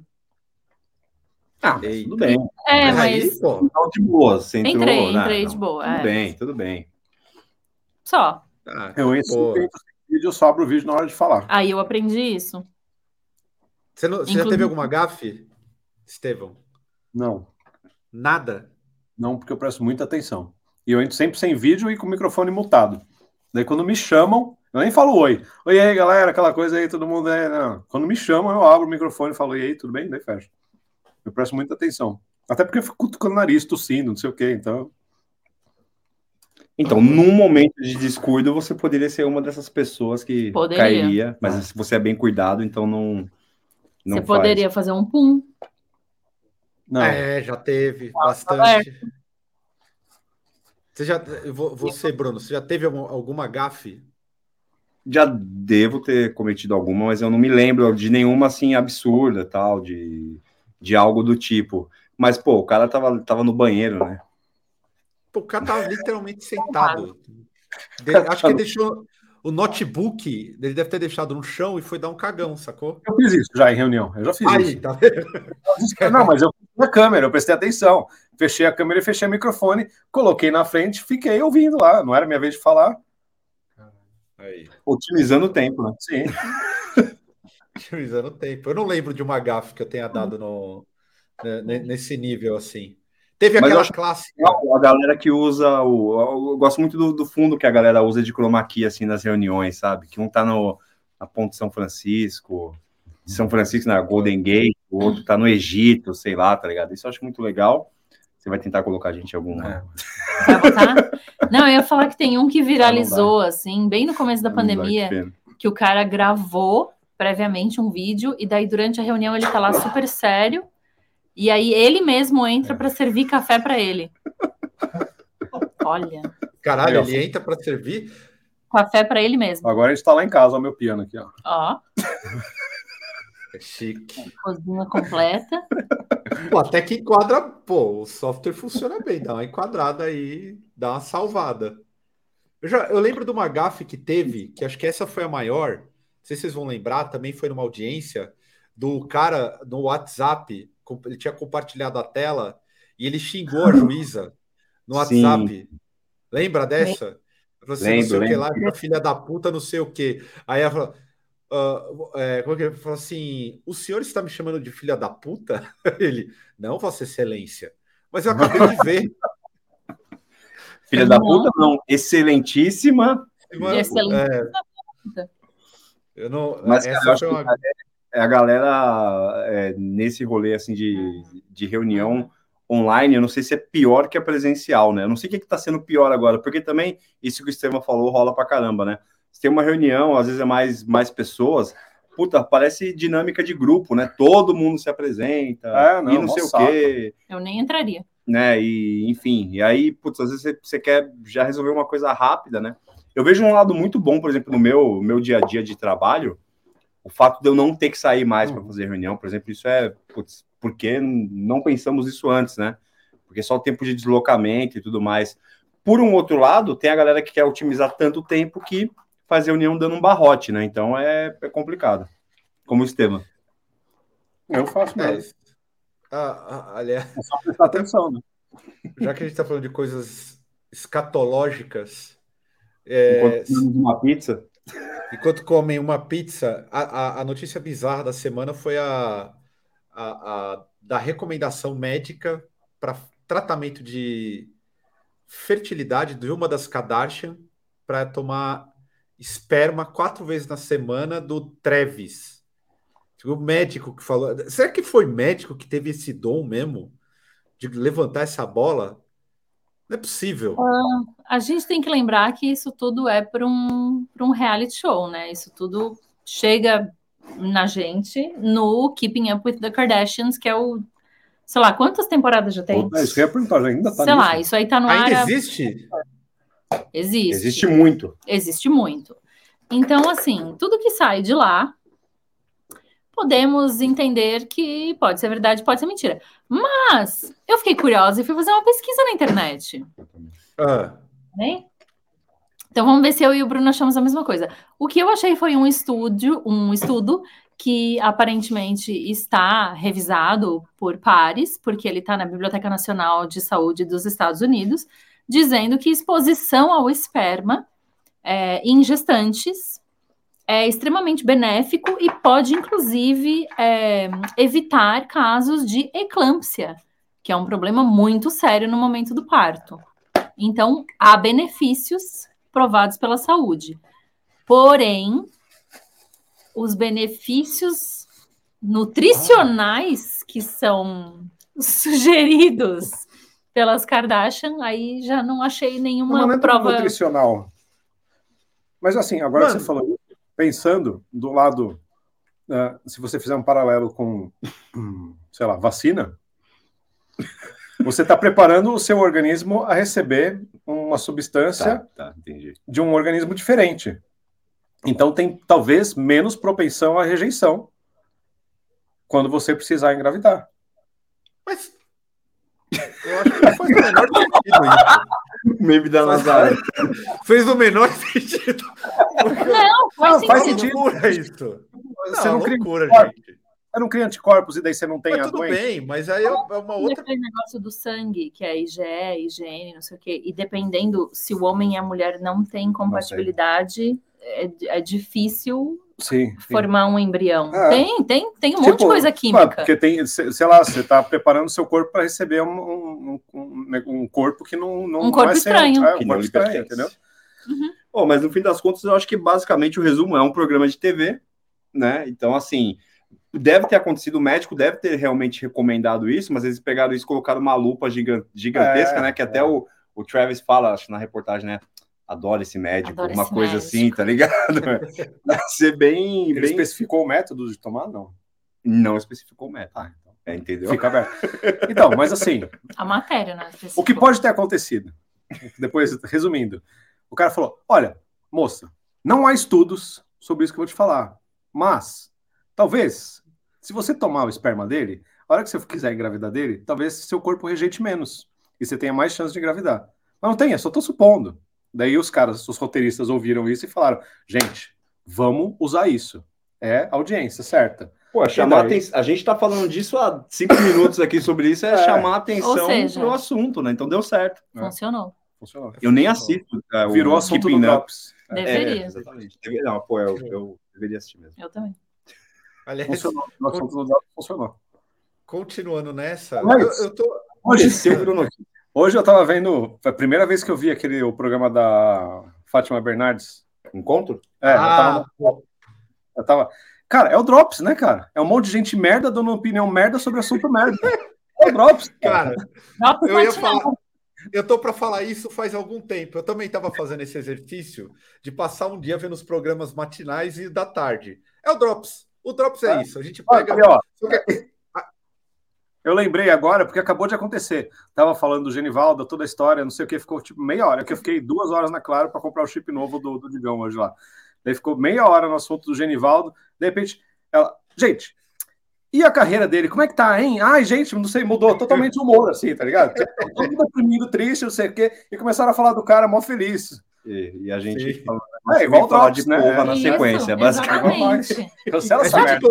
Ah, mas tudo bem. É, Mas aí, mas. pô, Então, de boa, você entrou, Entrei, né? entrei Não, de boa, Tudo é. bem, tudo bem. Só. ah, Eu entro pô. vídeo, eu só abro o vídeo na hora de falar. Aí eu aprendi isso. Você, não- você já teve alguma gafe, Estevão? Não, Nada? não, porque eu presto muita atenção. E eu entro sempre sem vídeo e com o microfone mutado. Daí quando me chamam, eu nem falo oi. Oi, e aí, galera, aquela coisa aí, todo mundo é. Não. Quando me chamam, eu abro o microfone e falo, e aí, tudo bem? Daí fecho. Eu presto muita atenção. Até porque eu fico cutucando o nariz, tossindo, não sei o quê, então. Então, num momento de descuido, você poderia ser uma dessas pessoas que Poderia. cairia, mas você é bem cuidado, então não. não Você faz. poderia fazer um pum. Não. É, já teve tá bastante. Você já, vo- você, Bruno, você já teve algum- alguma gafe? Já devo ter cometido alguma, mas eu não me lembro de nenhuma assim absurda, tal, de, de algo do tipo. Mas, pô, o cara tava, tava no banheiro, né? Pô, o cara tava literalmente sentado. De- acho que ele deixou o notebook, ele deve ter deixado no chão e foi dar um cagão, sacou? Eu fiz isso já em reunião. Eu já fiz Aí, isso. tá (laughs) vendo? Não, mas eu fiz na câmera, eu prestei atenção. Fechei a câmera e fechei o microfone, coloquei na frente, fiquei ouvindo lá. Não era minha vez de falar. Aí, Otimizando o tempo, né? Sim. (laughs) utilizando o tempo. Eu não lembro de uma gafe que eu tenha dado no, né, ne- nesse nível assim. Teve aquela acho clássica. A galera que usa o. Eu gosto muito do, do fundo que a galera usa de chroma key, assim, nas reuniões, sabe? Que um tá no, na Ponte de São Francisco, de São Francisco na Golden Gate, o outro tá no Egito, sei lá, tá ligado? Isso eu acho muito legal. Você vai tentar colocar a gente em. Vai botar? Não, eu ia falar que tem um que Ah, viralizou, assim, bem no começo da pandemia, que o cara gravou previamente um vídeo e daí durante a reunião ele tá lá super sério e aí ele mesmo entra para servir café para ele. Olha, Caralho, ele entra para servir. café para ele mesmo. Agora a gente tá lá em casa, ó, meu piano aqui, ó. Ó, É chique. cozinha completa. Pô, até que enquadra. Pô, o software funciona bem, dá uma enquadrada aí, dá uma salvada. Eu, já, eu lembro de uma gafe que teve, que acho que essa foi a maior. Não sei se vocês vão lembrar, também foi numa audiência do cara no WhatsApp. Ele tinha compartilhado a tela e ele xingou a (laughs) juíza no Sim. WhatsApp. Lembra dessa? Ele falou assim, não Lembro, sei o que lembro. lá, filha da puta, não sei o que. Aí ela falou, ah, é, como é que ele falou assim: o senhor está me chamando de filha da puta? (laughs) Ele, não, Vossa Excelência. Mas eu acabei de ver. (laughs) Filha da puta, não. Excelentíssima. Excelente. é, eu não, Mas, cara, essa eu acho foi que uma- é a galera é, nesse rolê assim de, de reunião online, eu não sei se é pior que a presencial, né? Eu não sei o que está sendo pior agora, porque também isso que o Estevam falou rola pra caramba, né? Você tem uma reunião, às vezes é mais, mais pessoas, puta, parece dinâmica de grupo, né? Todo mundo se apresenta, É, não, e não sei saco. o quê, Eu nem entraria. né? E enfim, e aí, putz, às vezes você, você quer já resolver uma coisa rápida, né? Eu vejo um lado muito bom, por exemplo, no meu, meu dia a dia de trabalho, o fato de eu não ter que sair mais para fazer reunião, por exemplo, isso é putz, porque não pensamos isso antes, né? Porque só o tempo de deslocamento e tudo mais. Por um outro lado, tem a galera que quer otimizar tanto tempo que faz reunião dando um barrote, né? Então é, é complicado. Como o Estevam. Eu faço é, mesmo. ah, ah, aliás, É só prestar atenção, né? já que a gente está falando de coisas escatológicas, é, Enquanto comemos uma pizza, Enquanto comem uma pizza, a, a, a notícia bizarra da semana foi a, a, da recomendação médica para tratamento de fertilidade de uma das Kardashian para tomar esperma quatro vezes na semana do Travis. O médico que falou. Será que foi médico que teve esse dom mesmo de levantar essa bola? Não é possível. A gente tem que lembrar que isso tudo é para um, pra um reality show, né? Isso tudo chega na gente no Keeping Up with the Kardashians, que é o. Sei lá, quantas temporadas já tem? É isso que eu ia perguntar, já ainda tá Sei lá, nisso? isso aí tá no Ainda ar. existe? Existe. existe muito. Existe muito. Então, assim, tudo que sai de lá, podemos entender que pode ser verdade, pode ser mentira. Mas eu fiquei curiosa e fui fazer uma pesquisa na internet. Ah, né? Então vamos ver se eu e o Bruno achamos a mesma coisa. O que eu achei foi um estúdio, um estudo que aparentemente está revisado por pares, porque ele está na Biblioteca Nacional de Saúde dos Estados Unidos, dizendo que exposição ao esperma é, em gestantes é extremamente benéfico e pode, inclusive, é, evitar casos de eclâmpsia, que é um problema muito sério no momento do parto. Então, há benefícios provados pela saúde. Porém, os benefícios nutricionais que são (laughs) sugeridos pelas Kardashian, aí já não achei nenhuma não, é prova nutricional. Mas assim, agora Mano. que você falou, pensando do lado, uh, se você fizer um paralelo com, sei lá, vacina, você está preparando o seu organismo a receber uma substância tá, tá, de um organismo diferente. Então tem talvez menos propensão à rejeição quando você precisar engravidar. Mas (laughs) eu acho que o menor sentido isso. (laughs) Meme da Nazaré. Fez o menor sentido. Não, faz, não, faz sentido. Loucura isso. Você não, não cria loucura, gente. Você não cria anticorpos e daí você não tem mas tudo bem, mas aí é, é uma outra. Aquele negócio do sangue, que é IgE, IgN, não sei o quê. E dependendo se o homem e a mulher não têm compatibilidade, é, é difícil sim, formar sim. um embrião. É. Tem, tem, tem um tipo, monte de tipo, coisa química. Porque tem, sei lá, você está preparando seu corpo para receber um, um, né, um, corpo que não, não um corpo não é estranho, seu, é, um corpo estranho, entendeu? Uhum. Bom, mas no fim das contas, eu acho que basicamente o resumo é um programa de TV, né? Então, assim, deve ter acontecido, o médico deve ter realmente recomendado isso, mas eles pegaram isso e colocaram uma lupa gigantesca, é, né? Que até é. o, o Travis fala, acho na reportagem, né? Adoro esse médico, Adoro uma esse coisa médico. assim, tá ligado? (laughs) Ser bem. Ele bem... especificou o método de tomar? Não. Não especificou o método. Ah, então. É, entendeu? Fica aberto. Então, mas assim. (laughs) A matéria, né? O que pode ter acontecido? Depois, resumindo, o cara falou: olha, moça, não há estudos sobre isso que eu vou te falar, mas talvez, se você tomar o esperma dele, a hora que você quiser engravidar dele, talvez seu corpo rejeite menos e você tenha mais chance de engravidar. Mas não tem, eu só estou supondo. Daí os caras, os roteiristas ouviram isso e falaram: gente, vamos usar isso. É audiência certa. Pô, chamar daí... a gente está falando disso há cinco minutos aqui sobre isso, é, é. chamar a atenção para o assunto, né? Então deu certo. Funcionou. Funcionou. Eu nem assisto. É, Virou assunto do Drops. Deveria. É, exatamente. Não, pô, eu, eu deveria assistir mesmo. Eu também. Aliás, funcionou. O assunto do Drops funcionou. Continuando nessa, Mas, eu, eu tô. Hoje, Hoje eu estava vendo, foi a primeira vez que eu vi aquele o programa da Fátima Bernardes. Encontro? É, ah. eu, tava, eu tava. Cara, é o Drops, né, cara? É um monte de gente merda dando opinião merda sobre assunto merda. É o Drops. Cara, eu ia falar. Eu tô para falar isso faz algum tempo. Eu também estava fazendo esse exercício de passar um dia vendo os programas matinais e da tarde. É o Drops. O Drops é, é. isso. A gente pega. Aqui, ó. Eu lembrei agora, porque acabou de acontecer. Tava falando do Genivaldo, toda a história, não sei o que, ficou tipo meia hora, que eu fiquei duas horas na Claro para comprar o chip novo do, do Digão hoje lá. Daí ficou meia hora no assunto do Genivaldo, de repente, ela, gente, e a carreira dele, como é que tá, hein? Ai, gente, não sei, mudou totalmente o humor, assim, tá ligado? Todo mundo deprimido, triste, não sei o quê, e começaram a falar do cara mó feliz. E, e a gente fala, é, igual falar de né? na sequência, basicamente. Cancela essa merda.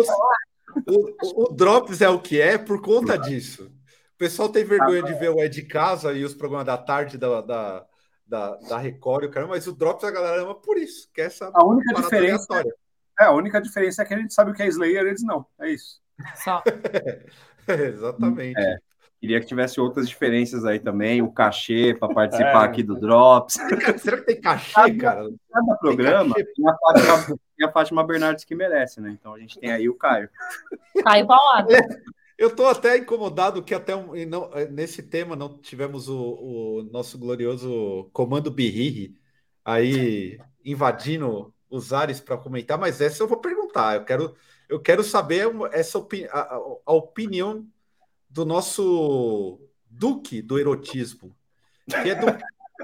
O, o, Drops é o que é por conta disso. O pessoal tem vergonha de ver o Ed Casa e os programas da tarde da, da, da, da Record, cara, mas o Drops a galera ama por isso, que é essa a única diferença É, a única diferença é que a gente sabe o que é Slayer, eles não. É isso. Só. é, (laughs) exatamente. É. Queria que tivesse outras diferenças aí também, o cachê para participar é. aqui do Drops. (laughs) Será que tem cachê, cara? Cada programa tem, tem, a Fátima, tem a Fátima Bernardes que merece, né? Então a gente tem aí o Caio. Caio Paulado. É, eu estou até incomodado que até um, não, nesse tema não tivemos o, o nosso glorioso Comando Birri aí invadindo os ares para comentar, mas essa eu vou perguntar. Eu quero, eu quero saber essa opini a, a opinião do nosso duque do erotismo, que é do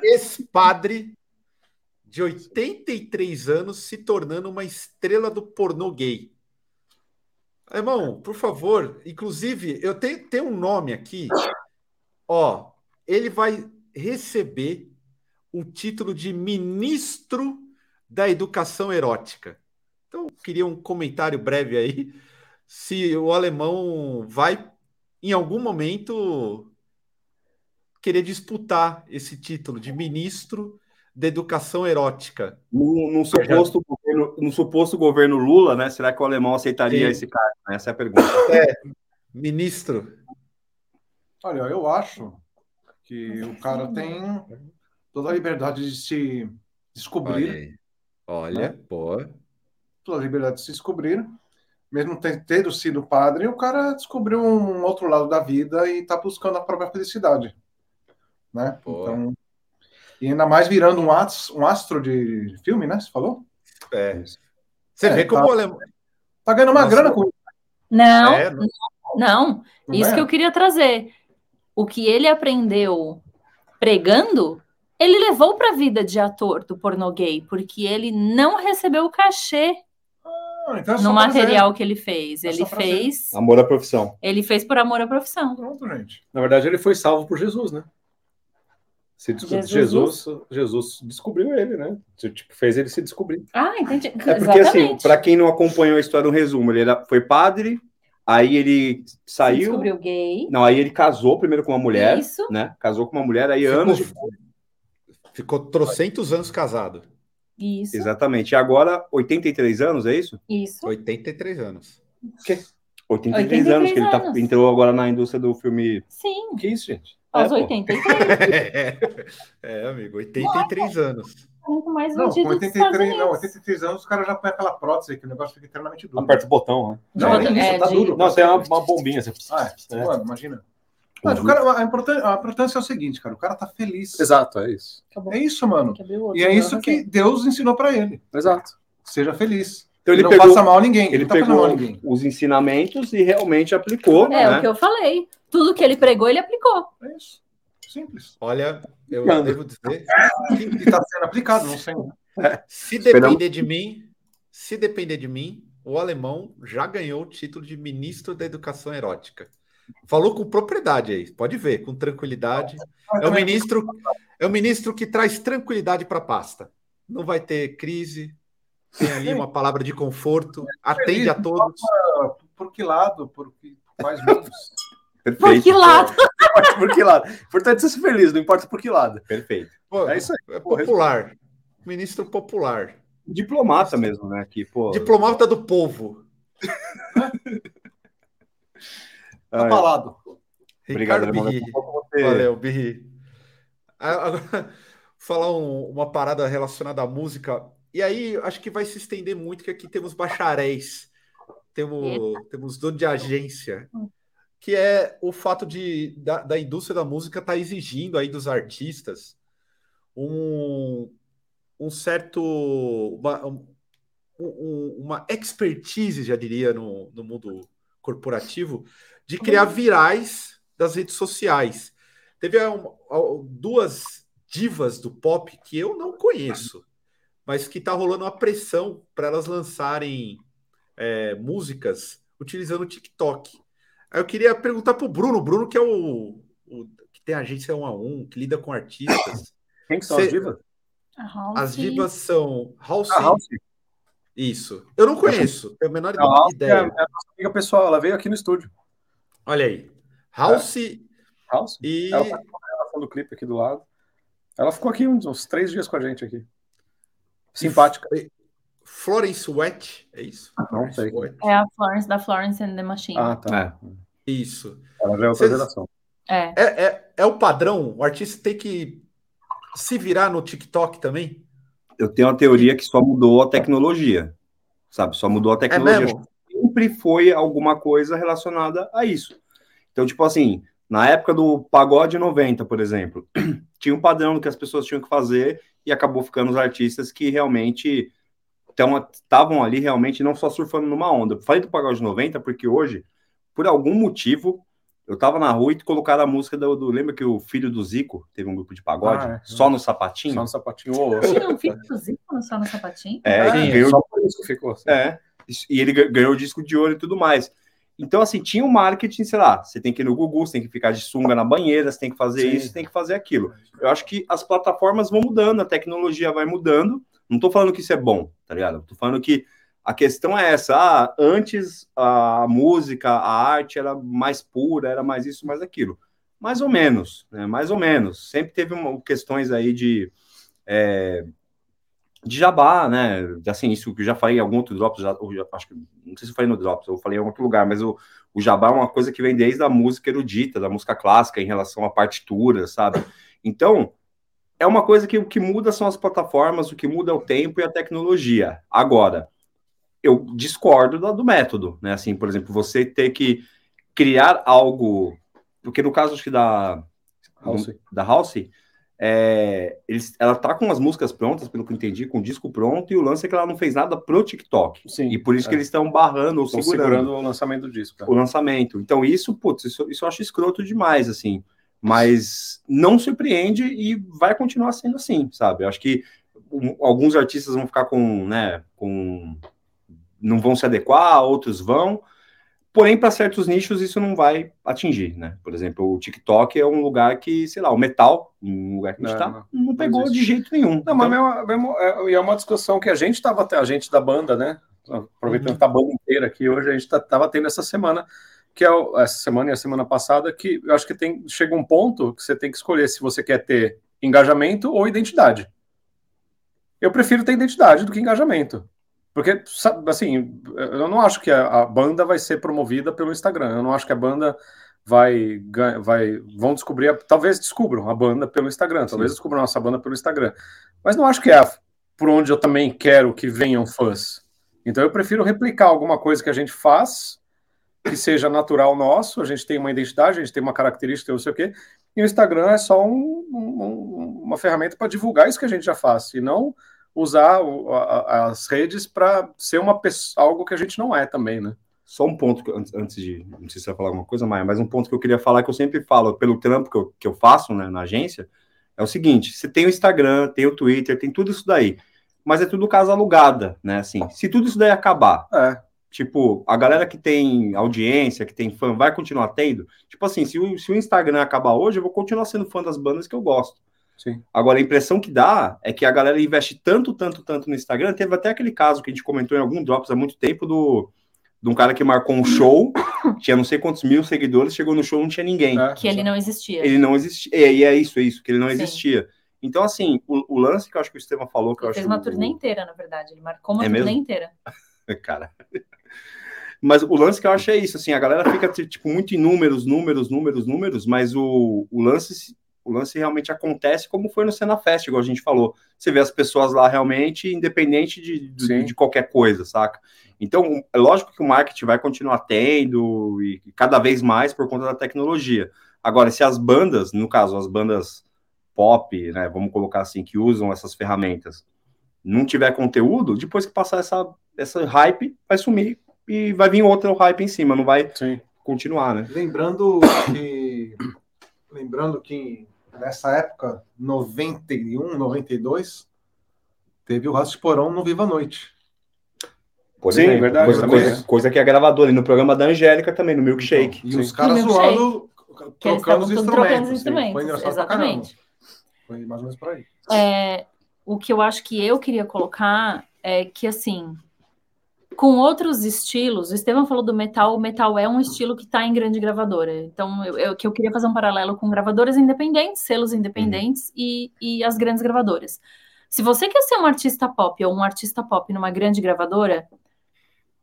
ex-padre de 83 anos se tornando uma estrela do pornô gay. Irmão, por favor, inclusive, eu tenho, tenho um nome aqui. Ó, ele vai receber o título de ministro da educação erótica. Então, queria um comentário breve aí. Se o alemão vai, em algum momento, querer disputar esse título de ministro da educação erótica. No, no, suposto, governo, no suposto governo Lula, né? Será que o alemão aceitaria Sim. esse cara? Essa é a pergunta. (laughs) É, ministro. Olha, eu acho que o cara tem toda a liberdade de se descobrir. Olha, Olha né? pô. Toda a liberdade de se descobrir. Mesmo tendo sido padre, o cara descobriu um outro lado da vida e está buscando a própria felicidade. Né? Pô. Então, e ainda mais virando um astro, um astro de filme, né? Você falou? É. Você é, vê como tá, o alemão. Tá ganhando uma Nossa. grana com isso. Não, é, não, não. não. Isso é? que eu queria trazer. O que ele aprendeu pregando, ele levou para a vida de ator do pornô gay, porque ele não recebeu o cachê ah, então é no material que ele fez. É ele fez. Amor à profissão. Ele fez por amor à profissão. Pronto, gente. Na verdade, ele foi salvo por Jesus, né? Se Jesus, Jesus, Jesus, descobriu ele, né? Tipo, fez ele se descobrir. Ah, entendi. É porque, assim, Exatamente. assim, para quem não acompanhou a história, um resumo: ele era, foi padre, aí ele saiu. Se descobriu gay. Não, aí ele casou primeiro com uma mulher. Isso. Né? Casou com uma mulher, aí ficou, anos. Ficou trocentos anos casado. Isso. Exatamente. E agora, 83 anos, é isso? Isso. 83 anos. O quê? 83, 83 anos, que ele tá, entrou agora na indústria do filme. Sim. Que isso, gente? Aos é, 83. (laughs) é, amigo, 83 Nossa. anos. Muito mais não, com 83, não, 83 anos, os caras já põem aquela prótese que o negócio fica eternamente duro. Aperta o botão, né? Não, não, é, tá duro. Não, tem uma, uma bombinha. Você... Ah, é. é. Mano, imagina. Mas o cara, a, importância, a importância é o seguinte, cara, o cara tá feliz. Exato, é isso. Acabou. É isso, mano. E é isso que Deus ensinou para ele. Exato. Seja feliz. Então ele não pegou, passa mal a ninguém. Ele tá pegou ninguém. os ensinamentos e realmente aplicou. É né? o que eu falei. Tudo que ele pregou, ele aplicou. É isso. Simples. Olha, eu Quando? devo dizer que está sendo aplicado, não sei. É. Se depender de mim, se depender de mim, o alemão já ganhou o título de ministro da Educação Erótica. Falou com propriedade aí, pode ver, com tranquilidade. É o ministro, é o ministro que traz tranquilidade para a pasta. Não vai ter crise, tem ali uma palavra de conforto, atende a todos. Por que lado? Por menos? (laughs) Perfeito. Por que lado? por que lado? Importante ser feliz, não importa por que lado. Perfeito. Pô, é isso aí. É popular. Ministro popular. Diplomata mesmo, né? Que, pô... Diplomata do povo. (laughs) tá falado. Obrigado, Birri. Valeu, Birri. Agora, (laughs) falar um, uma parada relacionada à música. E aí, acho que vai se estender muito, que aqui temos bacharéis. Temos, temos dono de agência. Que é o fato de da, da indústria da música estar tá exigindo aí dos artistas um, um certo uma, um, uma expertise, já diria, no, no mundo corporativo, de criar virais das redes sociais. Teve um, duas divas do pop que eu não conheço, mas que está rolando uma pressão para elas lançarem é, músicas utilizando o TikTok. Aí eu queria perguntar para o Bruno, Bruno que é o, o, que tem agência 1 a 1, que lida com artistas. (coughs) Quem que são Cê... as divas? As divas são House. Ah, House. Isso. Eu não conheço, tenho a menor a ideia. É a nossa amiga pessoal, ela veio aqui no estúdio. Olha aí. House. É. House? E. Ela, tá, ela do clipe aqui do lado. Ela ficou aqui uns, uns três dias com a gente aqui. Simpática. E... Florence Wet, é isso? Não sei. É a Florence da Florence and the Machine. Ah, tá. É. Isso. Ela já é outra Cês... geração. É. É, é. é o padrão? O artista tem que se virar no TikTok também? Eu tenho uma teoria que só mudou a tecnologia. Sabe? Só mudou a é tecnologia. É Sempre foi alguma coisa relacionada a isso. Então, tipo assim, na época do pagode 90, por exemplo, (clears throat) tinha um padrão do que as pessoas tinham que fazer e acabou ficando os artistas que realmente então, estavam ali realmente não só surfando numa onda. Falei do pagode 90 porque hoje, por algum motivo, eu tava na rua e colocaram a música do, do, Lembra que o filho do Zico teve um grupo de pagode? Ah, é. Só no sapatinho? Só no sapatinho. Tinha um filho do Zico no Só no sapatinho? É, ah, só por isso que ficou. Assim. É, e ele ganhou o disco de ouro e tudo mais. Então, assim, tinha um marketing, sei lá, você tem que ir no Google, você tem que ficar de sunga na banheira, você tem que fazer Sim. isso, tem que fazer aquilo. Eu acho que as plataformas vão mudando, a tecnologia vai mudando, não tô falando que isso é bom, tá ligado? Tô falando que A questão é essa: ah, antes a música, a arte era mais pura, era mais isso, mais aquilo. Mais ou menos, né? Mais ou menos. Sempre teve uma, questões aí de. É, de jabá, né? Assim, isso que eu já falei em algum outro Drops, já, já, acho que não sei se eu falei no Drops, eu falei em outro lugar, mas o, o jabá é uma coisa que vem desde a música erudita, da música clássica, em relação à partitura, sabe? Então, é uma coisa que o que muda são as plataformas, o que muda é o tempo e a tecnologia. Agora, eu discordo do, do método, né? Assim, por exemplo, você ter que criar algo, porque no caso acho que da House, da House é, eles, ela tá com as músicas prontas, pelo que eu entendi, com o disco pronto, e o lance é que ela não fez nada pro TikTok. Sim, e por isso é. que eles estão barrando ou segurando, segurando, o lançamento do disco. O lançamento. Então, isso, putz, isso, isso eu acho escroto demais, assim. Mas não surpreende e vai continuar sendo assim, sabe? Eu acho que alguns artistas vão ficar com, né, com. não vão se adequar, outros vão. Porém, para certos nichos isso não vai atingir, né? Por exemplo, o TikTok é um lugar que, sei lá, o metal, um lugar que a gente não, tá, não, não pegou de jeito nenhum. Não, então... mas mesmo, mesmo, é, é uma discussão que a gente estava, a gente da banda, né? Aproveitando uhum. que tá a banda inteira aqui hoje, a gente estava tá, tendo essa semana, que é essa semana e a semana passada, que eu acho que tem, chega um ponto que você tem que escolher se você quer ter engajamento ou identidade. Eu prefiro ter identidade do que engajamento. Porque, assim, eu não acho que a, banda vai ser promovida pelo Instagram. Eu não acho que a banda vai. vai vão descobrir. Talvez descubram a banda pelo Instagram. Talvez Sim. descubram a nossa banda pelo Instagram. Mas não acho que é por onde eu também quero que venham fãs. Então eu prefiro replicar alguma coisa que a gente faz, que seja natural nosso. A gente tem uma identidade, a gente tem uma característica, não sei o quê. E o Instagram é só um, um, uma ferramenta para divulgar isso que a gente já faz. E não usar o, a, as redes para ser uma pessoa, algo que a gente não é também, né? Só um ponto, que, antes de, não sei se você vai falar alguma coisa, Maia, mas um ponto que eu queria falar, que eu sempre falo pelo trampo que eu, que eu faço né, na agência, é o seguinte, você tem o Instagram, tem o Twitter, tem tudo isso daí, mas é tudo casa alugada, né, assim, se tudo isso daí acabar, é. tipo, a galera que tem audiência, que tem fã, vai continuar tendo? Tipo assim, se o, se o Instagram acabar hoje, eu vou continuar sendo fã das bandas que eu gosto. Sim. Agora, a impressão que dá é que a galera investe tanto, tanto, tanto no Instagram. Teve até aquele caso que a gente comentou em algum Drops há muito tempo do de um cara que marcou um show, (coughs) tinha não sei quantos mil seguidores, chegou no show não tinha ninguém. É. Que ele não existia. Ele não existia. E é isso, é isso, que ele não Sim. existia. Então, assim, o, o, lance que eu acho que o Estevam falou, que ele eu fez acho. uma turnê inteira, na verdade. Ele marcou uma é turnê mesmo? inteira. (laughs) cara. Mas o lance que eu acho é isso, assim, a galera fica, tipo, muito em números, números, números, números, mas o, o lance o lance realmente acontece como foi no Cena Fest, igual a gente falou. Você vê as pessoas lá realmente, independente de, de, de qualquer coisa, saca? Então, é lógico que o marketing vai continuar tendo e cada vez mais por conta da tecnologia. Agora, se as bandas, no caso, as bandas pop, né, vamos colocar assim, que usam essas ferramentas, não tiver conteúdo, depois que passar essa, essa hype, vai sumir e vai vir outro hype em cima, não vai Sim. continuar, né? Lembrando que lembrando que nessa época, 91, 92, teve o Rato de Porão no Viva a Noite. Por Sim, exemplo, verdade. Coisa, coisa, coisa, que é gravadora, e no programa da Angélica também, no Milkshake. Então, e os caras zoando, trocando os instrumentos. instrumentos. Foi engraçado Exatamente. Foi mais ou menos por aí. É, o que eu acho que eu queria colocar é que, assim, com outros estilos, o Estevam falou do metal, o metal é um estilo que está em grande gravadora. Então, eu, eu, que eu queria fazer um paralelo com gravadoras independentes, selos independentes uhum. e, e as grandes gravadoras. Se você quer ser um artista pop ou um artista pop numa grande gravadora,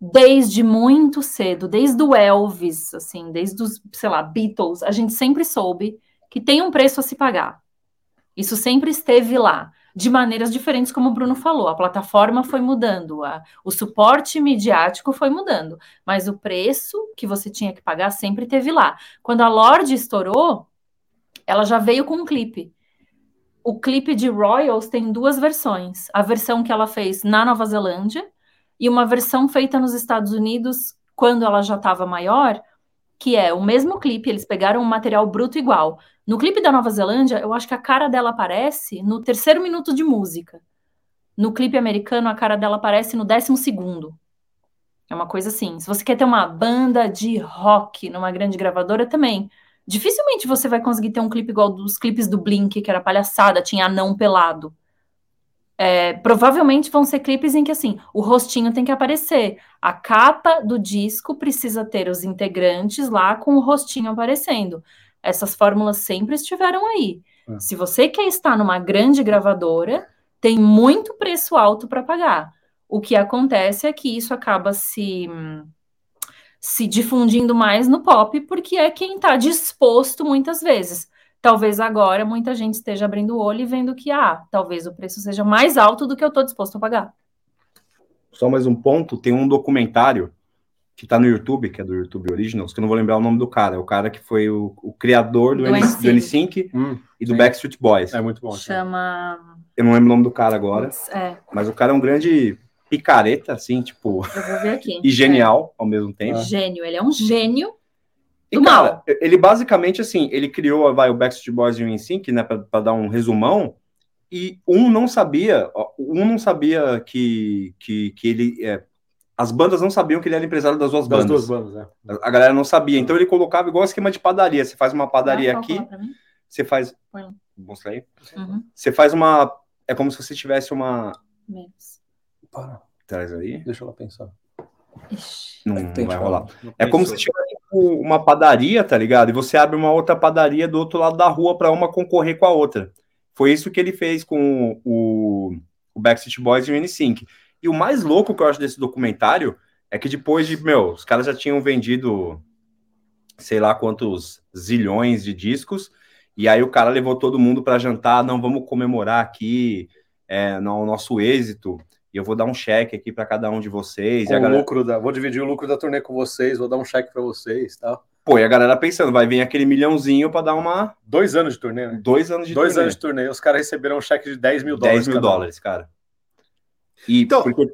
desde muito cedo, desde o Elvis, assim, desde os, sei lá, Beatles, a gente sempre soube que tem um preço a se pagar. Isso sempre esteve lá de maneiras diferentes, como o Bruno falou. A plataforma foi mudando, a, o suporte midiático foi mudando, mas o preço que você tinha que pagar sempre teve lá. Quando a Lorde estourou, ela já veio com um clipe. O clipe de Royals tem duas versões: a versão que ela fez na Nova Zelândia e uma versão feita nos Estados Unidos quando ela já estava maior, que é o mesmo clipe, eles pegaram um material bruto igual, no clipe da Nova Zelândia, eu acho que a cara dela aparece no terceiro minuto de música. No clipe americano, a cara dela aparece no décimo segundo. É uma coisa assim. Se você quer ter uma banda de rock numa grande gravadora também, dificilmente você vai conseguir ter um clipe igual dos clipes do Blink, que era palhaçada, tinha anão pelado. É, provavelmente vão ser clipes em que assim o rostinho tem que aparecer. A capa do disco precisa ter os integrantes lá com o rostinho aparecendo. Essas fórmulas sempre estiveram aí. É. Se você quer estar numa grande gravadora, tem muito preço alto para pagar. O que acontece é que isso acaba se se difundindo mais no pop, porque é quem está disposto muitas vezes. Talvez agora muita gente esteja abrindo o olho e vendo que, ah, talvez o preço seja mais alto do que eu estou disposto a pagar. Só mais um ponto: tem um documentário que está no YouTube, que é do YouTube Originals, que eu não vou lembrar o nome do cara. É o cara que foi o, o criador do, do NSYNC hum, e do sim. Backstreet Boys. É muito bom. Chama. Eu não lembro o nome do cara agora. É. Mas o cara é um grande picareta, assim, tipo. Eu vou ver aqui. (laughs) e genial é. ao mesmo tempo. Gênio, ele é um gênio. E, cara, ele basicamente, assim, ele criou vai, o Backstreet Boys e o NSYNC, né, para dar um resumão, e um não sabia, um não sabia que, que, que ele, é, as bandas não sabiam que ele era empresário das duas das bandas. duas bandas, é. A, a galera não sabia, então ele colocava igual esquema de padaria, você faz uma padaria aqui, você faz... Mostra aí. Uhum. Você faz uma... É como se você tivesse uma... Menos. Para. Traz aí. Deixa ela pensar. Não, não vai rolar. É como se tivesse uma padaria, tá ligado? E você abre uma outra padaria do outro lado da rua para uma concorrer com a outra. Foi isso que ele fez com o, o Backstreet Boys e o N5. E o mais louco que eu acho desse documentário é que depois de, meu, os caras já tinham vendido sei lá quantos zilhões de discos, e aí o cara levou todo mundo para jantar, não, vamos comemorar aqui é, no nosso êxito e eu vou dar um cheque aqui para cada um de vocês. Com o galera... lucro da, vou dividir o lucro da turnê com vocês, vou dar um cheque para vocês, tá? Pô, e a galera pensando, vai vir aquele milhãozinho para dar uma. Dois anos de turnê, né? Dois anos de Dois turnê. anos de turnê. Os caras receberam um cheque de 10 mil dólares. 10 mil dólares, cara. E então, porque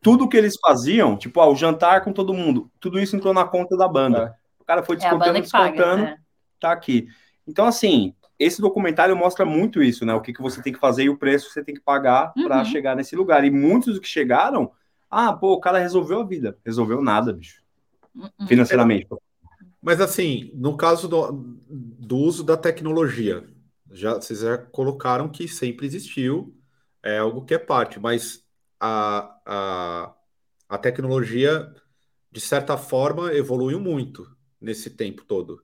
tudo que eles faziam, tipo, ah, o jantar com todo mundo, tudo isso entrou na conta da banda. É. O cara foi descontando, é descontando, paga, né? tá aqui. Então, assim, esse documentário mostra muito isso, né? O que, que você tem que fazer e o preço que você tem que pagar uhum. para chegar nesse lugar. E muitos que chegaram, ah, pô, o cara resolveu a vida. Resolveu nada, bicho. Uhum. Financeiramente. Mas assim, no caso do, do uso da tecnologia, já vocês já colocaram que sempre existiu, é algo que é parte, mas a, a, a tecnologia, de certa forma, evoluiu muito nesse tempo todo.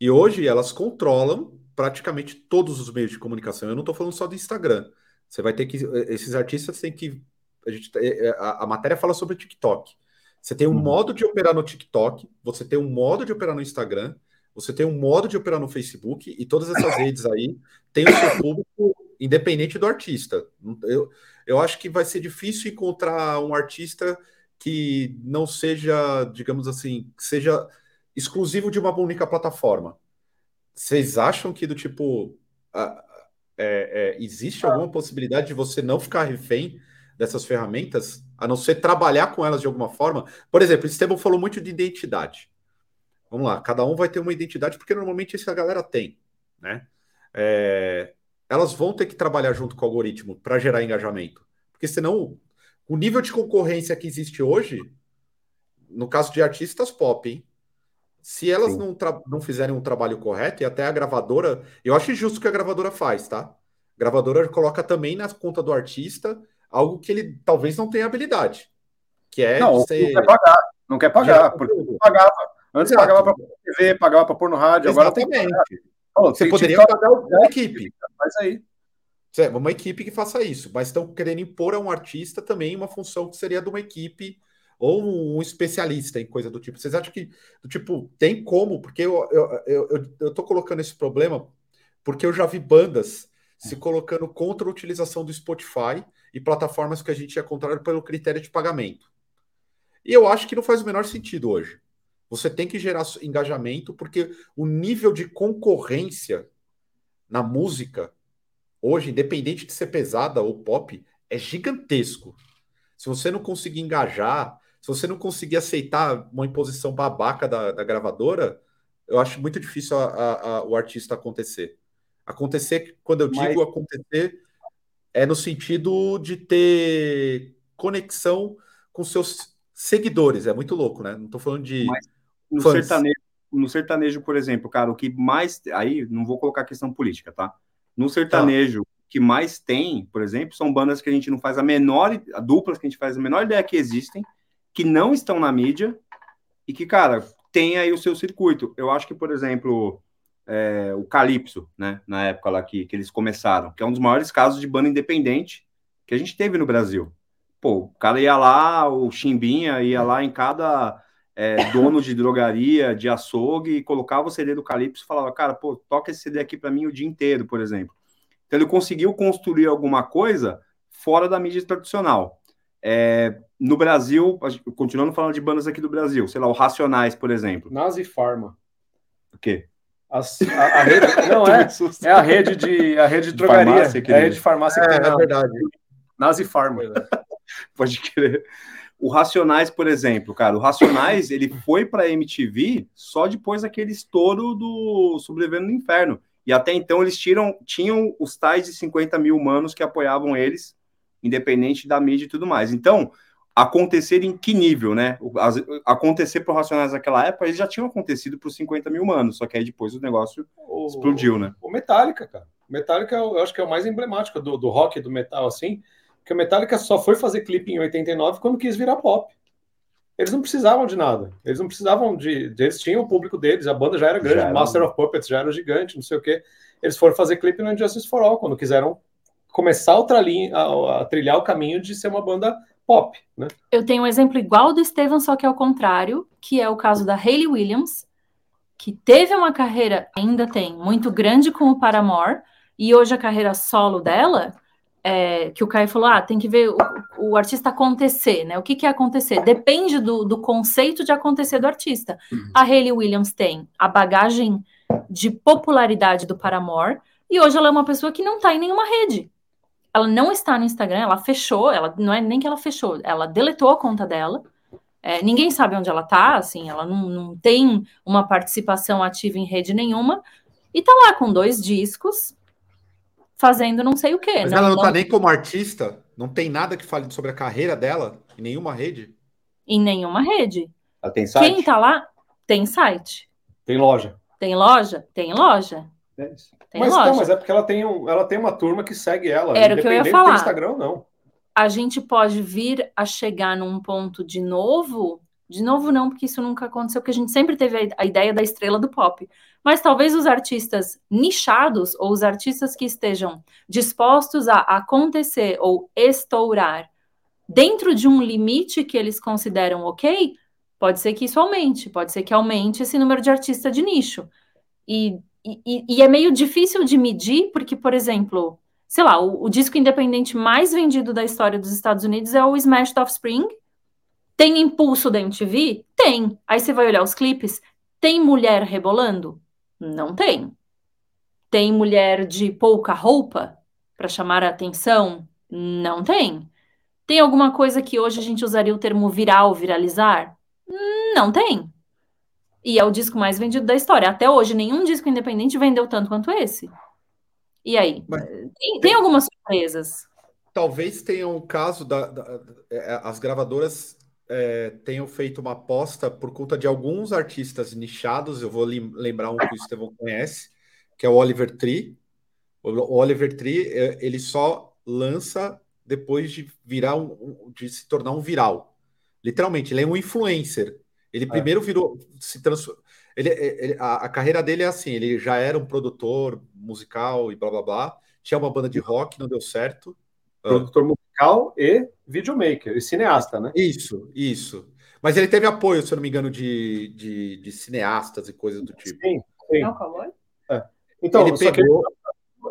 E hoje elas controlam praticamente todos os meios de comunicação. Eu não estou falando só do Instagram. Você vai ter que. Esses artistas têm que. A, gente, é, é, a, a matéria fala sobre o TikTok. Você tem um uhum. modo de operar no TikTok, você tem um modo de operar no Instagram, você tem um modo de operar no Facebook, e todas essas (coughs) redes aí têm o seu público independente do artista. Eu, eu acho que vai ser difícil encontrar um artista que não seja, digamos assim, que seja exclusivo de uma única plataforma. Vocês acham que do tipo é, é, existe alguma possibilidade de você não ficar refém dessas ferramentas, a não ser trabalhar com elas de alguma forma? Por exemplo, o Estevam falou muito de identidade. Vamos lá, cada um vai ter uma identidade, porque normalmente isso a galera tem, né? É, elas vão ter que trabalhar junto com o algoritmo para gerar engajamento. Porque senão, o nível de concorrência que existe hoje, no caso de artistas pop, hein? Se elas não, não fizerem um trabalho correto, e até a gravadora, eu acho injusto que a gravadora faz, tá? A gravadora coloca também na conta do artista algo que ele talvez não tenha habilidade. Que é não, ser... não quer pagar, não quer pagar, porque pagava. Antes Exato. pagava para TV, pagava para pôr no rádio, Exatamente. agora tem que Você poderia pagar uma equipe. Faz aí. Uma equipe que faça isso, mas estão querendo impor a um artista também uma função que seria de uma equipe ou um especialista em coisa do tipo. Vocês acham que, do tipo, tem como? Porque eu, eu, eu, eu tô colocando esse problema porque eu já vi bandas se colocando contra a utilização do Spotify e plataformas que a gente ia contrário pelo critério de pagamento. E eu acho que não faz o menor sentido hoje. Você tem que gerar engajamento, porque o nível de concorrência na música, hoje, independente de ser pesada ou pop, é gigantesco. Se você não conseguir engajar, se você não conseguir aceitar uma imposição babaca da, da gravadora, eu acho muito difícil a, a, a, o artista acontecer. Acontecer, quando eu digo Mas... acontecer, é no sentido de ter conexão com seus seguidores. É muito louco, né? Não estou falando de. Mas no sertanejo, no sertanejo, por exemplo, cara, o que mais. Aí não vou colocar questão política, tá? No sertanejo, tá. que mais tem, por exemplo, são bandas que a gente não faz a menor, duplas que a gente faz a menor ideia que existem, que não estão na mídia e que, cara, tem aí o seu circuito. Eu acho que, por exemplo, é, o Calypso, né, na época lá que, que eles começaram, que é um dos maiores casos de banda independente que a gente teve no Brasil. Pô, o cara ia lá, o Chimbinha ia lá em cada é, dono de drogaria, de açougue, e colocava o CD do Calypso e falava, cara, pô, toca esse CD aqui para mim o dia inteiro, por exemplo. Então ele conseguiu construir alguma coisa fora da mídia tradicional. É, no Brasil, continuando falando de bandas aqui do Brasil, sei lá, o Racionais, por exemplo. Nazi Pharma. O quê? As, a, a, rede, não (laughs) é, é a rede de a rede de, de drogaria, farmácia, é a rede de farmácia. É, é verdade. Nazi Pharma. (laughs) Pode crer. O Racionais, por exemplo, cara, o Racionais ele foi para MTV só depois daquele estouro do Sobrevivendo no Inferno. E até então eles tiram, tinham os tais de 50 mil humanos que apoiavam eles, independente da mídia e tudo mais. Então, acontecer em que nível, né? Acontecer para Racionais naquela época, eles já tinham acontecido para os 50 mil humanos, só que aí depois o negócio o, explodiu, né? O Metallica, cara. O Metallica eu acho que é o mais emblemático do, do rock do metal, assim, que o Metallica só foi fazer clipe em 89 quando quis virar pop. Eles não precisavam de nada. Eles não precisavam de. de eles tinham o público deles, a banda já era grande, já era... Master of Puppets já era gigante, não sei o quê. Eles foram fazer clipe no Injustice for All, quando quiseram começar a, a, a trilhar o caminho de ser uma banda pop, né? Eu tenho um exemplo igual do Steven, só que é o contrário, que é o caso da Hayley Williams, que teve uma carreira, ainda tem, muito grande com o Paramore, e hoje a carreira solo dela é, que o Caio falou, ah, tem que ver o, o, artista acontecer, né? O que, que é acontecer? Depende do, do conceito de acontecer do artista. Uhum. A Hayley Williams tem a bagagem de popularidade do Paramore, e hoje ela é uma pessoa que não está em nenhuma rede. Ela não está no Instagram, ela fechou, ela não é nem que ela fechou, ela deletou a conta dela. É, ninguém sabe onde ela está, assim, ela não, não tem uma participação ativa em rede nenhuma, e tá lá com dois discos, fazendo não sei o quê. Mas não, ela não, não tá nem como artista? Não tem nada que fale sobre a carreira dela em nenhuma rede? Em nenhuma rede. Ela tem site? Quem tá lá tem site. Tem loja. Tem loja? Tem loja. É tem mas, loja. Não, mas é porque ela tem, um, ela tem uma turma que segue ela. Era o que eu ia falar. Instagram, não. A gente pode vir a chegar num ponto de novo de novo, não, porque isso nunca aconteceu, porque a gente sempre teve a, ideia da estrela do pop. Mas talvez os artistas nichados, ou os artistas que estejam dispostos a acontecer ou estourar dentro de um limite que eles consideram ok, pode ser que isso aumente, pode ser que aumente esse número de artista de nicho. E, e, e é meio difícil de medir, porque, por exemplo, sei lá, o, o disco independente mais vendido da história dos Estados Unidos é o Smash Offspring, tem impulso da MTV? Tem. Aí você vai olhar os clipes, tem mulher rebolando? Não tem. Tem mulher de pouca roupa para chamar a atenção? Não tem. Tem alguma coisa que hoje a gente usaria o termo viral, viralizar? Não tem. E é o disco mais vendido da história. Até hoje, nenhum disco independente vendeu tanto quanto esse. E aí? Tem, tem, algumas surpresas. Talvez tenha um caso da, da, da, é, as gravadoras é, tenho feito uma aposta por conta de alguns artistas nichados. Eu vou lembrar um que o Estevão conhece, que é o Oliver Tree. O Oliver Tree é, ele só lança depois de virar um, de se tornar um viral. Literalmente, ele é um influencer. Ele é. primeiro virou se transformou. Ele, ele a, a, carreira dele é assim: ele já era um produtor musical e blá blá blá. Tinha uma banda de rock, não deu certo. Produtor musical e videomaker, e cineasta, né? Isso, isso. Mas ele teve apoio, se eu não me engano, de, de, de cineastas e coisas do tipo. Sim, sim. Não, é. Então, ele pegou. É,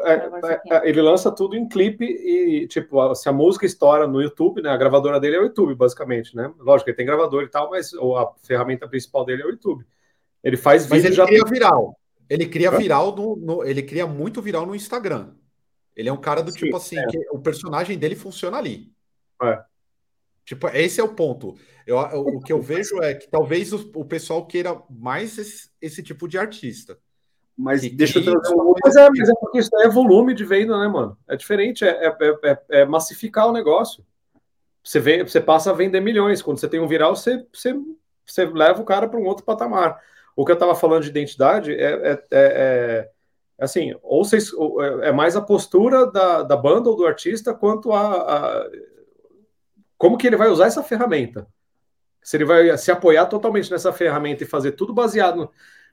é, é, ele lança tudo em clipe e, tipo, se a música estoura no YouTube, né? A gravadora dele é o YouTube, basicamente, né? Lógico, ele tem gravador e tal, mas a ferramenta principal dele é o YouTube. Ele faz vídeo mas ele já. Cria viral. Ele cria viral no, no, Ele cria muito viral no Instagram. Ele é um cara do Sim, tipo assim, é. que o personagem dele funciona ali. É. Tipo, esse é o ponto. Eu, eu, o que eu vejo é que talvez o, o pessoal queira mais esse, esse, tipo de artista. Mas deixa eu trazer um... mas, é, mas é porque isso é volume de venda, né, mano? É diferente, é, é, é, é massificar o negócio. Você, vê, você passa a vender milhões. Quando você tem um viral, você, você, você leva o cara para um outro patamar. O que eu estava falando de identidade é, é, é assim, ou vocês, é, é mais a postura da, da banda ou do artista quanto a, a como que ele vai usar essa ferramenta. Se ele vai se apoiar totalmente nessa ferramenta e fazer tudo baseado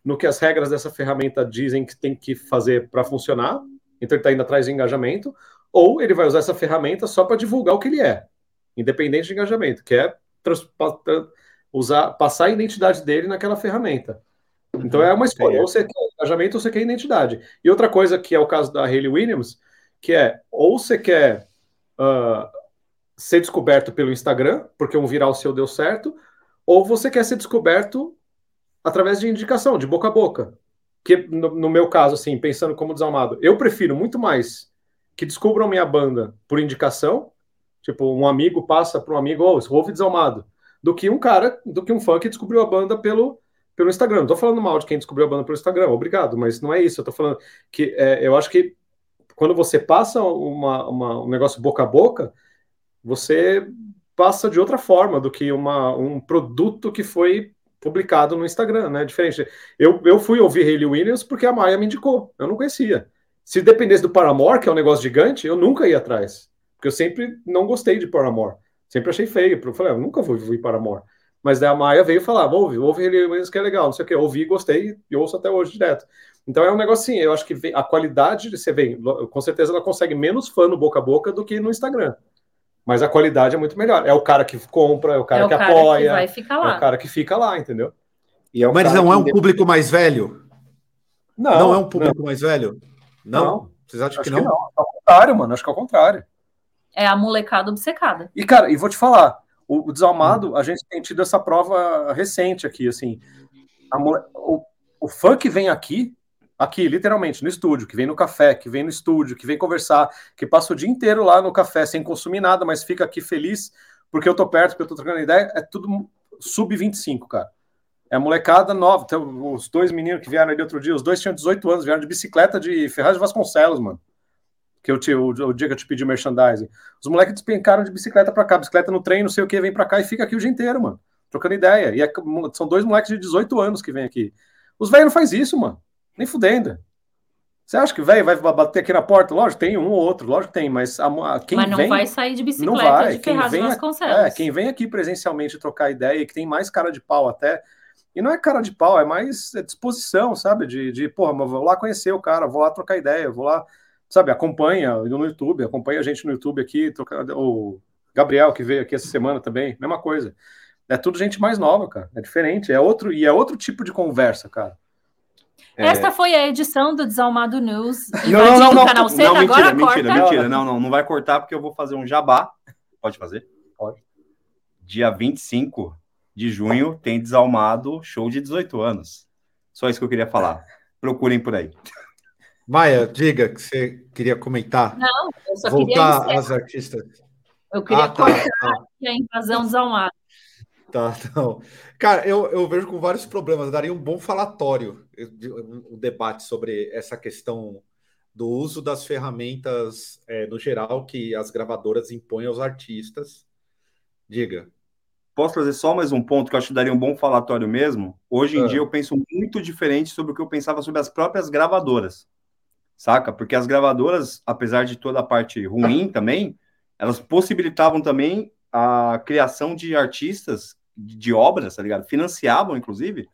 no, que as regras dessa ferramenta dizem que tem que fazer para funcionar, então ele está indo atrás de engajamento, ou ele vai usar essa ferramenta só para divulgar o que ele é, independente de engajamento, que é usar, passar a identidade dele naquela ferramenta. Então é uma escolha, ou você quer engajamento ou você quer identidade. E outra coisa que é o caso da Hayley Williams, que é ou você quer uh, ser descoberto pelo Instagram, porque um viral seu deu certo, ou você quer ser descoberto através de indicação, de boca a boca. Que no, no meu caso, assim, pensando como desalmado, eu prefiro muito mais que descubram minha banda por indicação, tipo, um amigo passa para um amigo, oh, ouve desalmado, do que um cara, do que um fã que descobriu a banda pelo, pelo Instagram. Não tô falando mal de quem descobriu a banda pelo Instagram, obrigado, mas não é isso. Eu tô falando que é, eu acho que quando você passa uma, uma, um negócio boca a boca, você passa de outra forma do que uma, um produto que foi publicado no Instagram, né? Diferente. Eu, eu fui ouvir Hayley Williams porque a Maia me indicou, eu não conhecia. Se dependesse do Paramore, que é um negócio gigante, eu nunca ia atrás. Porque eu sempre não gostei de Paramore. Sempre achei feio. Eu falei, ah, eu nunca vou ouvir Paramore. Mas daí a Maia veio falar, vou ouvir, ouve Hayley Williams que é legal, não sei o que. Eu ouvi, gostei e ouço até hoje direto. Então é um negócio assim, eu acho que a qualidade, você vê, com certeza ela consegue menos fã no boca a boca do que no Instagram mas a qualidade é muito melhor. É o cara que compra, é o cara é o que cara apoia, que vai ficar lá. é o cara que fica lá, entendeu? E é mas não é um público mais velho? Não, não é um público não. mais velho? Não? não. Vocês acham que não? que não? Ao contrário, mano, acho que é o contrário. É a molecada obcecada. E, cara, e vou te falar, o, o Desalmado, hum. a gente tem tido essa prova recente aqui, assim. Mole... O, o fã que vem aqui, aqui, literalmente, no estúdio, que vem no café, que vem no estúdio, que vem conversar, que passa o dia inteiro lá no café sem consumir nada, mas fica aqui feliz porque eu tô perto, porque eu tô trocando ideia, é tudo sub-25, cara. É molecada nova. Tem os dois meninos que vieram ali outro dia, os dois tinham 18 anos, vieram de bicicleta de Ferraz de Vasconcelos, mano. Que eu te, o, o dia que eu te pedi merchandising. Os moleques despencaram de bicicleta pra cá, bicicleta no trem, não sei o que, vem pra cá e fica aqui o dia inteiro, mano. Trocando ideia. E é, são dois moleques de 18 anos que vêm aqui. Os velhos não faz isso, mano. Nem fudendo. Você acha que velho vai bater aqui na porta? Lógico, tem um ou outro, lógico que tem, mas a, quem mas não vem, vai sair de bicicleta não vai. de Ferraz quem vem, É, quem vem aqui presencialmente trocar ideia e que tem mais cara de pau até, e não é cara de pau, é mais disposição, sabe? De, de porra, mas vou lá conhecer o cara, vou lá trocar ideia, vou lá, sabe? Acompanha no YouTube, acompanha a gente no YouTube aqui, troca, o Gabriel que veio aqui essa semana também, mesma coisa. É tudo gente mais nova, cara. É diferente, é outro e é outro tipo de conversa, cara. É. Esta foi a edição do Desalmado News. (laughs) Não, não, não, não, canal C, não, mentira, mentira, mentira. Não, não, não vai cortar porque eu vou fazer um jabá. Pode fazer? Pode. Dia 25 de junho tem Desalmado show de 18 anos. Só isso que eu queria falar. Procurem por aí. Maia, diga que você queria comentar. Não, eu só Voltar queria às artistas. Eu queria ah, tá, cortar tá. a invasão desalmada. Tá, não. Cara, eu, eu vejo com vários problemas. Daria um bom falatório, um debate sobre essa questão do uso das ferramentas é, no geral que as gravadoras impõem aos artistas. Diga. Posso trazer só mais um ponto que eu acho que daria um bom falatório mesmo? Hoje em é. dia eu penso muito diferente sobre o que eu pensava sobre as próprias gravadoras. Saca? Porque as gravadoras, apesar de toda a parte ruim (laughs) também, elas possibilitavam também a criação de artistas de obras, tá ligado? Financiavam, inclusive,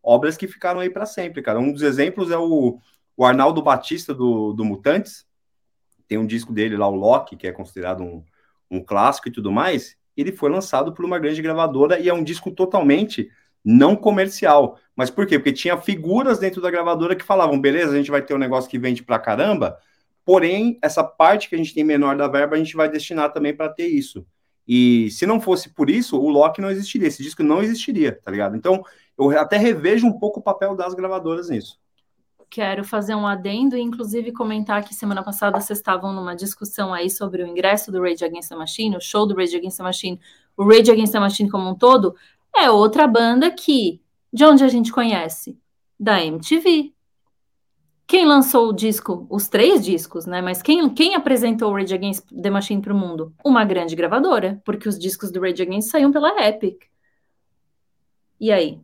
obras que ficaram aí para sempre, cara. Um dos exemplos é o, o Arnaldo Batista do, do Mutantes. Tem um disco dele lá, o Loki, que é considerado um, um clássico e tudo mais. Ele foi lançado por uma grande gravadora e é um disco totalmente não comercial. Mas por quê? Porque tinha figuras dentro da gravadora que falavam, beleza, a gente vai ter um negócio que vende pra caramba, porém, essa parte que a gente tem menor da verba, a gente vai destinar também para ter isso. E se não fosse por isso, o Loki não existiria, esse disco não existiria, tá ligado? Então, eu até revejo um pouco o papel das gravadoras nisso. Quero fazer um adendo e, inclusive, comentar que semana passada vocês estavam numa discussão aí sobre o ingresso do Rage Against the Machine, o show do Rage Against the Machine, o Rage Against the Machine como um todo, é outra banda que, de onde a gente conhece? Da MTV. Quem lançou o disco, os três discos, né? Mas quem, quem apresentou o Rage Against the Machine para o mundo? Uma grande gravadora, porque os discos do Rage Against saíam pela Epic. E aí?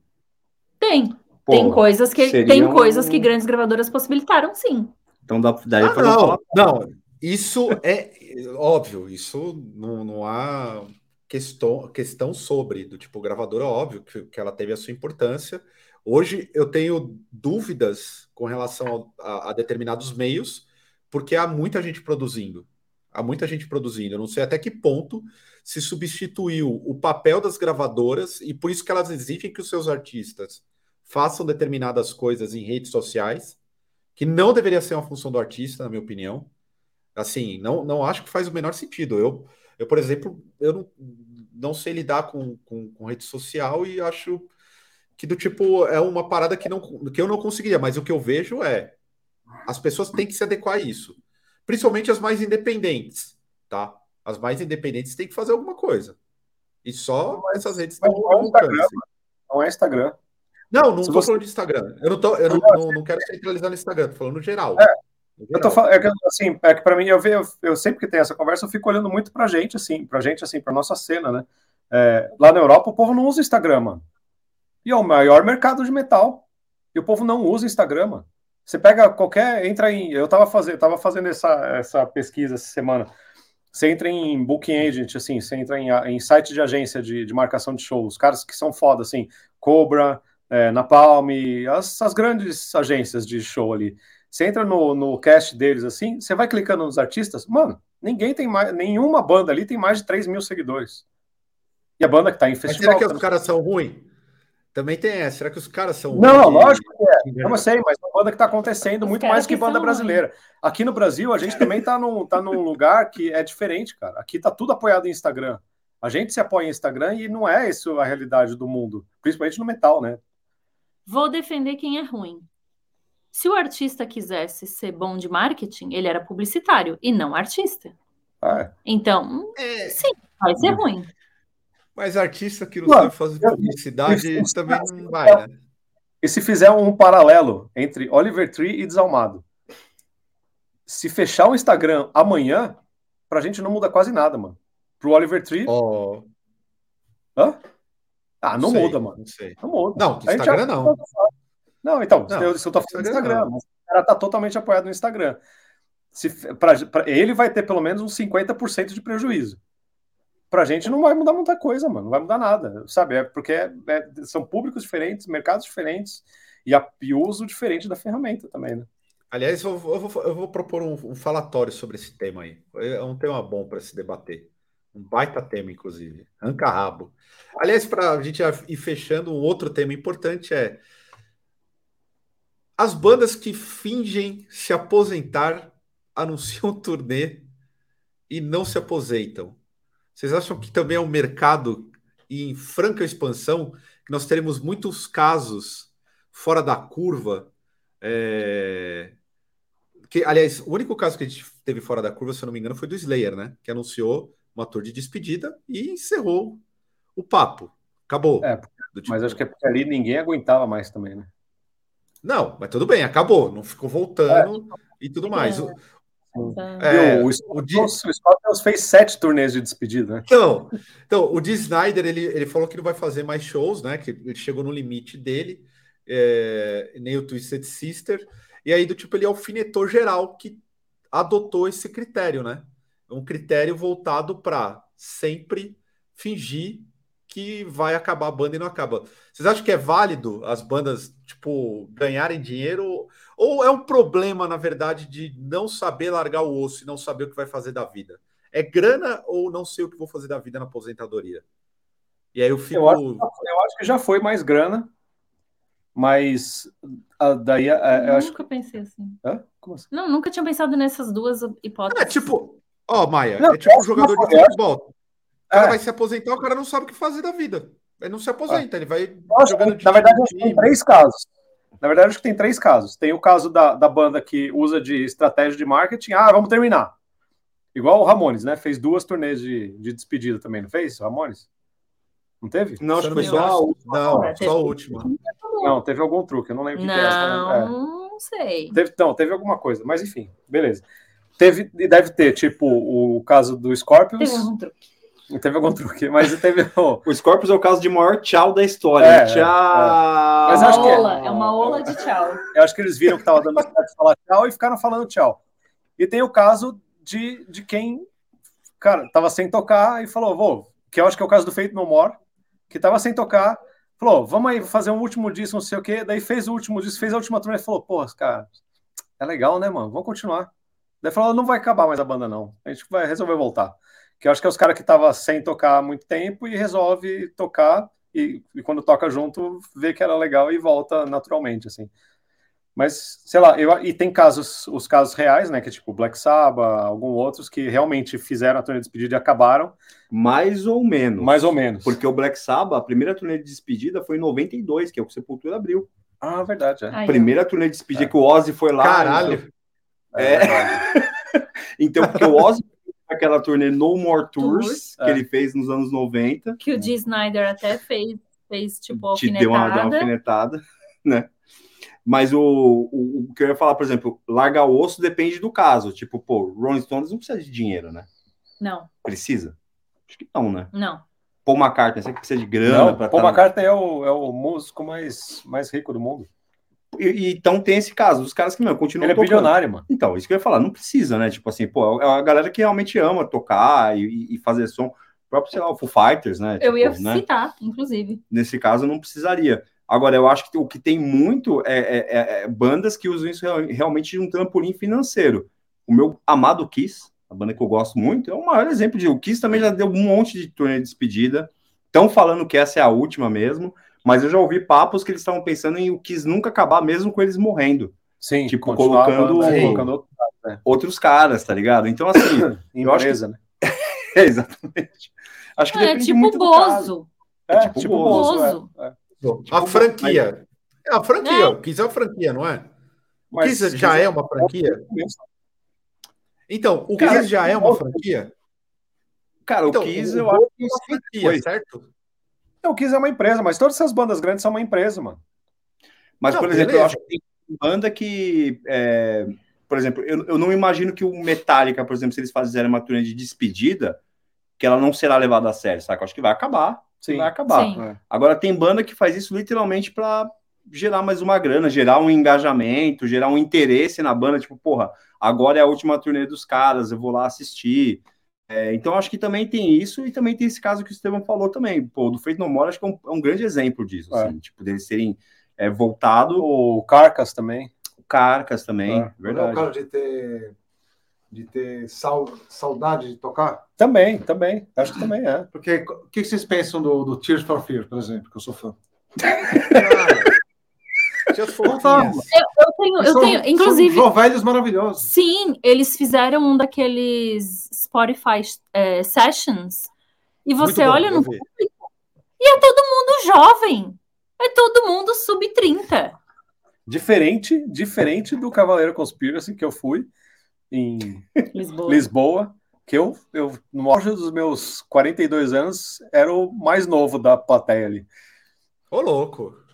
Tem. Pô, tem coisas que tem um... coisas que grandes gravadoras possibilitaram, sim. Então dá, daí ah, não, falar. Não, isso é óbvio, isso não, não há questão, questão sobre, do tipo, gravadora, óbvio que, que ela teve a sua importância. Hoje eu tenho dúvidas com relação a, a, determinados meios, porque há muita gente produzindo. Há muita gente produzindo. Eu não sei até que ponto se substituiu o papel das gravadoras, e por isso que elas exigem que os seus artistas façam determinadas coisas em redes sociais, que não deveria ser uma função do artista, na minha opinião. Assim, não, não acho que faz o menor sentido. Eu, eu por exemplo, eu não, não sei lidar com, com, com rede social e acho que do tipo é uma parada que, não, que eu não conseguiria, mas o que eu vejo é as pessoas têm que se adequar a isso. Principalmente as mais independentes, tá? As mais independentes têm que fazer alguma coisa. E só mas, essas redes estão não, é Instagram, não é Instagram. Não, não estou você... falando de Instagram. Eu não, tô, eu não, não, não quero centralizar no Instagram, tô falando no geral. É, eu tô falando, é que, assim, é que para mim, eu, vejo, eu sempre que tem essa conversa, eu fico olhando muito pra gente, assim, pra gente, assim, pra nossa cena, né? É, lá na Europa, o povo não usa Instagram, mano. E é o maior mercado de metal. E o povo não usa Instagram, mano. Você pega qualquer. Entra em. Eu tava fazendo, tava fazendo essa, essa pesquisa essa semana. Você entra em Booking Agent, assim, você entra em, em site de agência de, de marcação de shows, caras que são foda, assim, Cobra, é, Napalm, as, as grandes agências de show ali. Você entra no, no cast deles assim, você vai clicando nos artistas, mano, ninguém tem mais, nenhuma banda ali tem mais de 3 mil seguidores. E a banda que tá em festival. Mas será que os caras são ruins? Também tem essa. Será que os caras são. Não, lógico que é. Não sei, mas é uma banda que está acontecendo muito mais que, que banda brasileira. Aqui no Brasil, a gente também está num, tá num lugar que é diferente, cara. Aqui tá tudo apoiado em Instagram. A gente se apoia em Instagram e não é isso a realidade do mundo, principalmente no metal, né? Vou defender quem é ruim. Se o artista quisesse ser bom de marketing, ele era publicitário e não artista. Ah. Então, é... sim, vai ser ruim. Mas artista que não, sabe fazer publicidade também não vai, né? E se fizer um paralelo entre Oliver Tree e Desalmado? Se fechar o Instagram amanhã, pra gente não muda quase nada, mano. Pro Oliver Tree. Oh. Hã? Ah, não, não muda, mano. Não, sei. não muda. Não, Instagram não. Não, então, não, eu, eu tô falando do Instagram, mas o cara tá totalmente apoiado no Instagram. Se, pra, pra, ele vai ter pelo menos uns 50% de prejuízo. Pra gente não vai mudar muita coisa, mano. Não vai mudar nada, sabe? É porque é, é, são públicos diferentes, mercados diferentes e, a, e uso diferente da ferramenta também, né? Aliás, eu vou, eu vou, eu vou propor um, um, falatório sobre esse tema aí. É um tema bom para se debater. Um baita tema, inclusive. Arranca rabo. Aliás, para a gente ir fechando, um outro tema importante é as bandas que fingem se aposentar anunciam (laughs) turnê e não se aposentam. Vocês acham que também é um mercado em franca expansão? Que nós teremos muitos casos fora da curva. É... Que, aliás, o único caso que a gente teve fora da curva, se eu não me engano, foi do Slayer, né? Que anunciou uma tour de despedida e encerrou o papo. Acabou. É, tipo... mas acho que é porque ali ninguém aguentava mais também, né? Não, mas tudo bem, acabou, não ficou voltando é. e tudo mais. O, é, o, o, o, Scorpions fez sete turnês de despedida, né? Então, então o Dee Snyder ele, ele falou que não vai fazer mais shows, né? Que ele chegou no limite dele, é, nem o Twisted Sister, e aí do tipo ele alfinetou geral que adotou esse critério, né? Um critério voltado para sempre fingir que vai acabar a banda e não acaba. Vocês acham que é válido as bandas, tipo, ganharem dinheiro? Ou é um problema, na verdade, de não saber largar o osso e não saber o que vai fazer da vida? É grana ou não sei o que vou fazer da vida na aposentadoria? E aí eu fico. Eu acho, eu acho que já foi mais grana, mas a, daí. A, eu acho... nunca pensei assim. assim. Não, nunca tinha pensado nessas duas hipóteses. É tipo, ó, Maia, não, é tipo um jogador de futebol. O cara é. vai se aposentar, o cara não sabe o que fazer da vida. Ele não se aposenta, é. ele vai jogando Na verdade, acho que tem três casos. Na verdade, acho que tem três casos. Tem o caso da, da banda que usa de estratégia de marketing. Ah, vamos terminar. Igual o Ramones, né? Fez duas turnês de, de despedida também, não fez, Ramones? Não teve? Não, acho que foi só a última. Não, não só a última. Não, teve algum truque, eu não lembro de que é. Não, não sei. Teve, não, teve alguma coisa, mas enfim, beleza. Teve, deve ter, tipo, o caso do Scorpions. Teve algum truque (laughs) Teve algum truque, mas teve. Oh. O Scorpius é o caso de maior tchau da história. É, tchau! É. Mas acho que é. é uma ola de tchau. Eu acho que eles viram que estava dando certo de falar tchau e ficaram falando tchau. E tem o caso de, de quem, cara, tava sem tocar e falou, vou, que eu acho que é o caso do Feito No More, que tava sem tocar, falou, vamos aí fazer um último disco, não sei o quê, daí fez o último disco, fez a última turnê e falou, pô, cara, é legal, né, mano? Vamos continuar. Daí falou, não vai acabar mais a banda, não. A gente vai resolver voltar. Que eu acho que é os caras que estavam sem tocar há muito tempo e resolve tocar e, e, quando toca junto, vê que era legal e volta naturalmente, assim. Mas, sei lá, eu, e tem casos, os casos reais, né? Que é tipo Black Sabbath, alguns outros que realmente fizeram a turnê de despedida e acabaram. Mais ou menos. Mais ou menos. Porque o Black Sabbath, a primeira turnê de despedida foi em 92, que é o que Sepultura abriu. Ah, verdade. É. Ai, primeira turnê de despedida é. que o Ozzy foi lá. Caralho! É. é (laughs) então, porque o Ozzy aquela turnê No More Tours, Tours. que é. ele fez nos anos 90. Que o Dee Snyder até fez, fez tipo, alfinetada. Deu uma, deu uma alfinetada, (laughs) né? Mas o, o, o, que eu ia falar, por exemplo, largar o osso depende do caso. Tipo, pô, Rolling Stones não precisa de dinheiro, né? Não. Precisa? Acho que não, né? Não. Paul McCartney, você que precisa de grana. Não, Paul tá... McCartney é o, é o músico mais, mais rico do mundo. E, e, então tem esse caso, os caras que, meu, continuam Ele é bilionário, mano. Então, isso que eu ia falar, não precisa, né? Tipo assim, pô, é a galera que realmente ama tocar e, e fazer som. O próprio, sei lá, o Foo Fighters, né? Eu tipo, ia né? citar, inclusive. Nesse caso, não precisaria. Agora, eu acho que o que tem muito é, é, é, é bandas que usam isso realmente de um trampolim financeiro. O meu amado Kiss, a banda que eu gosto muito, é o maior exemplo de. O Kiss também já deu um monte de turnê de despedida. Estão falando que essa é a última mesmo, mas eu já ouvi papos que eles estavam pensando em o Kiss nunca acabar, mesmo com eles morrendo. Sim, tipo, colocando, colocando outros, né? outros caras, tá ligado? Então, assim. (coughs) Empresa, que... né? (laughs) é, exatamente. Acho que é, depende tipo muito Bozo. É, tipo, tipo Bozo. Bozo. É, é. Tipo, a franquia. É a franquia, é. o Kiss é uma franquia, não é? O Mas, Kiss já é uma franquia? Então, o Cara, Kiss já é uma franquia? Cara, então, o Kiss eu acho que é uma franquia, certo? Não, o Kiss é uma empresa, mas todas essas bandas grandes são uma empresa, mano. Mas, não, por exemplo, beleza. eu acho que tem banda que. É, por exemplo, eu, eu não imagino que o Metallica, por exemplo, se eles fizerem uma turnê de despedida, que ela não será levada a sério, sabe? Eu acho que vai acabar. Sim. Vai acabar. Sim. É. Agora, tem banda que faz isso literalmente para gerar mais uma grana, gerar um engajamento, gerar um interesse na banda, tipo, porra, agora é a última turnê dos caras, eu vou lá assistir. É, então, acho que também tem isso, e também tem esse caso que o Estevão falou também. Pô, do Feito No More, acho que é um, é um grande exemplo disso, é. assim, tipo, deles serem é, voltado. O Carcas também. O Carcas também, é. verdade. Não é o caso de ter, de ter sal, saudade de tocar? Também, também. Acho que também é. Porque o que vocês pensam do, do Tears for Fear, por exemplo, que eu sou fã? (laughs) Eu, eu, tenho, eu são, tenho, inclusive. São velhos maravilhosos. Sim, eles fizeram um daqueles Spotify é, sessions e você bom, olha no público e é todo mundo jovem. É todo mundo sub 30. Diferente, diferente do Cavaleiro Conspiracy que eu fui em Lisboa. Lisboa que eu, eu, no auge dos meus 42 anos, era o mais novo da plateia ali. Ô, louco.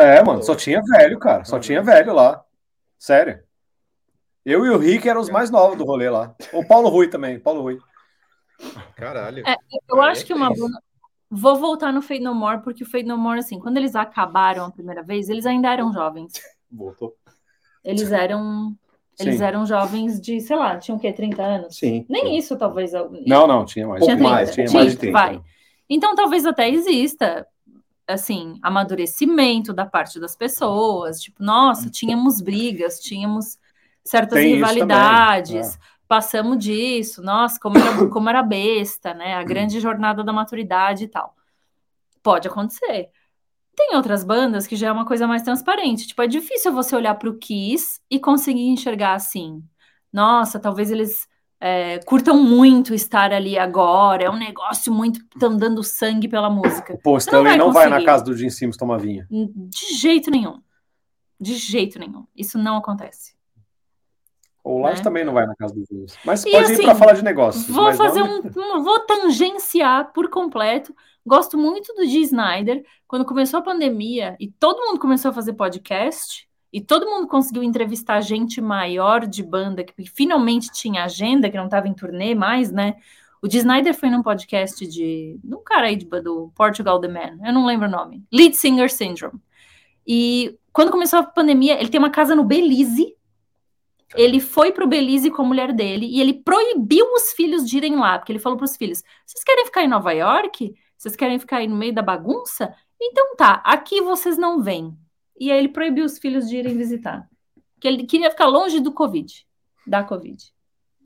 É, mano, só tinha velho, cara. Só tinha velho lá. Sério. Eu e o Rick eram os mais novos do rolê lá. O Paulo Rui também, Paulo Rui. Caralho. É, eu acho que uma boa... Vou voltar no Fade No More, porque o Fade No More, assim, quando eles acabaram a primeira vez, eles ainda eram jovens. Voltou. Eles eram. Eles Sim. eram jovens de, sei lá, tinham o quê? 30 anos? Sim. Nem sim. isso, talvez. Não, não, tinha mais. Tinha, mais, tinha mais de 30. Vai. Então, talvez até exista assim, amadurecimento da parte das pessoas, tipo, nossa, hum. tínhamos brigas, tínhamos certas Tem rivalidades, é. passamos disso, nossa, como era, (coughs) como era besta, né? A grande jornada da maturidade e tal. Pode acontecer. Tem outras bandas que já é uma coisa mais transparente. Tipo, é difícil você olhar para o Kiss e conseguir enxergar assim. Nossa, talvez eles é, curtam muito estar ali agora, é um negócio muito, estão dando sangue pela música. Pô, Stanley não, vai, não vai na casa do Jim Simmons tomar vinho. De jeito nenhum. De jeito nenhum. Isso não acontece. O Lars né? também não vai na casa do Simmons. Mas e pode assim, ir para falar de negócios. Vou fazer não... um, Vou tangenciar por completo. Gosto muito do G. Snyder. Quando começou a pandemia e todo mundo começou a fazer podcast, e todo mundo conseguiu entrevistar gente maior de banda que finalmente tinha agenda, que não estava em turnê mais, né? O D. Snyder foi num podcast de. um cara aí do Portugal The Man, eu não lembro o nome. Lead Singer Syndrome. E quando começou a pandemia, ele tem uma casa no Belize. Ele foi pro Belize com a mulher dele e ele proibiu os filhos de irem lá, porque ele falou para os filhos: vocês querem ficar em Nova York? Vocês querem ficar aí no meio da bagunça? Então tá, aqui vocês não vêm. E aí ele proibiu os filhos de irem visitar. Que ele queria ficar longe do Covid, da Covid.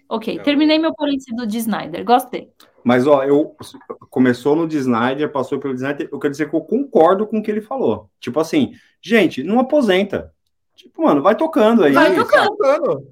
Ok, terminei meu parênteses de Snyder. Gostei. Mas, ó, eu começou no de Snyder, passou pelo Snyder, eu quero dizer que eu concordo com o que ele falou. Tipo assim, gente, não aposenta. Tipo, mano, vai tocando aí. Vai tocando.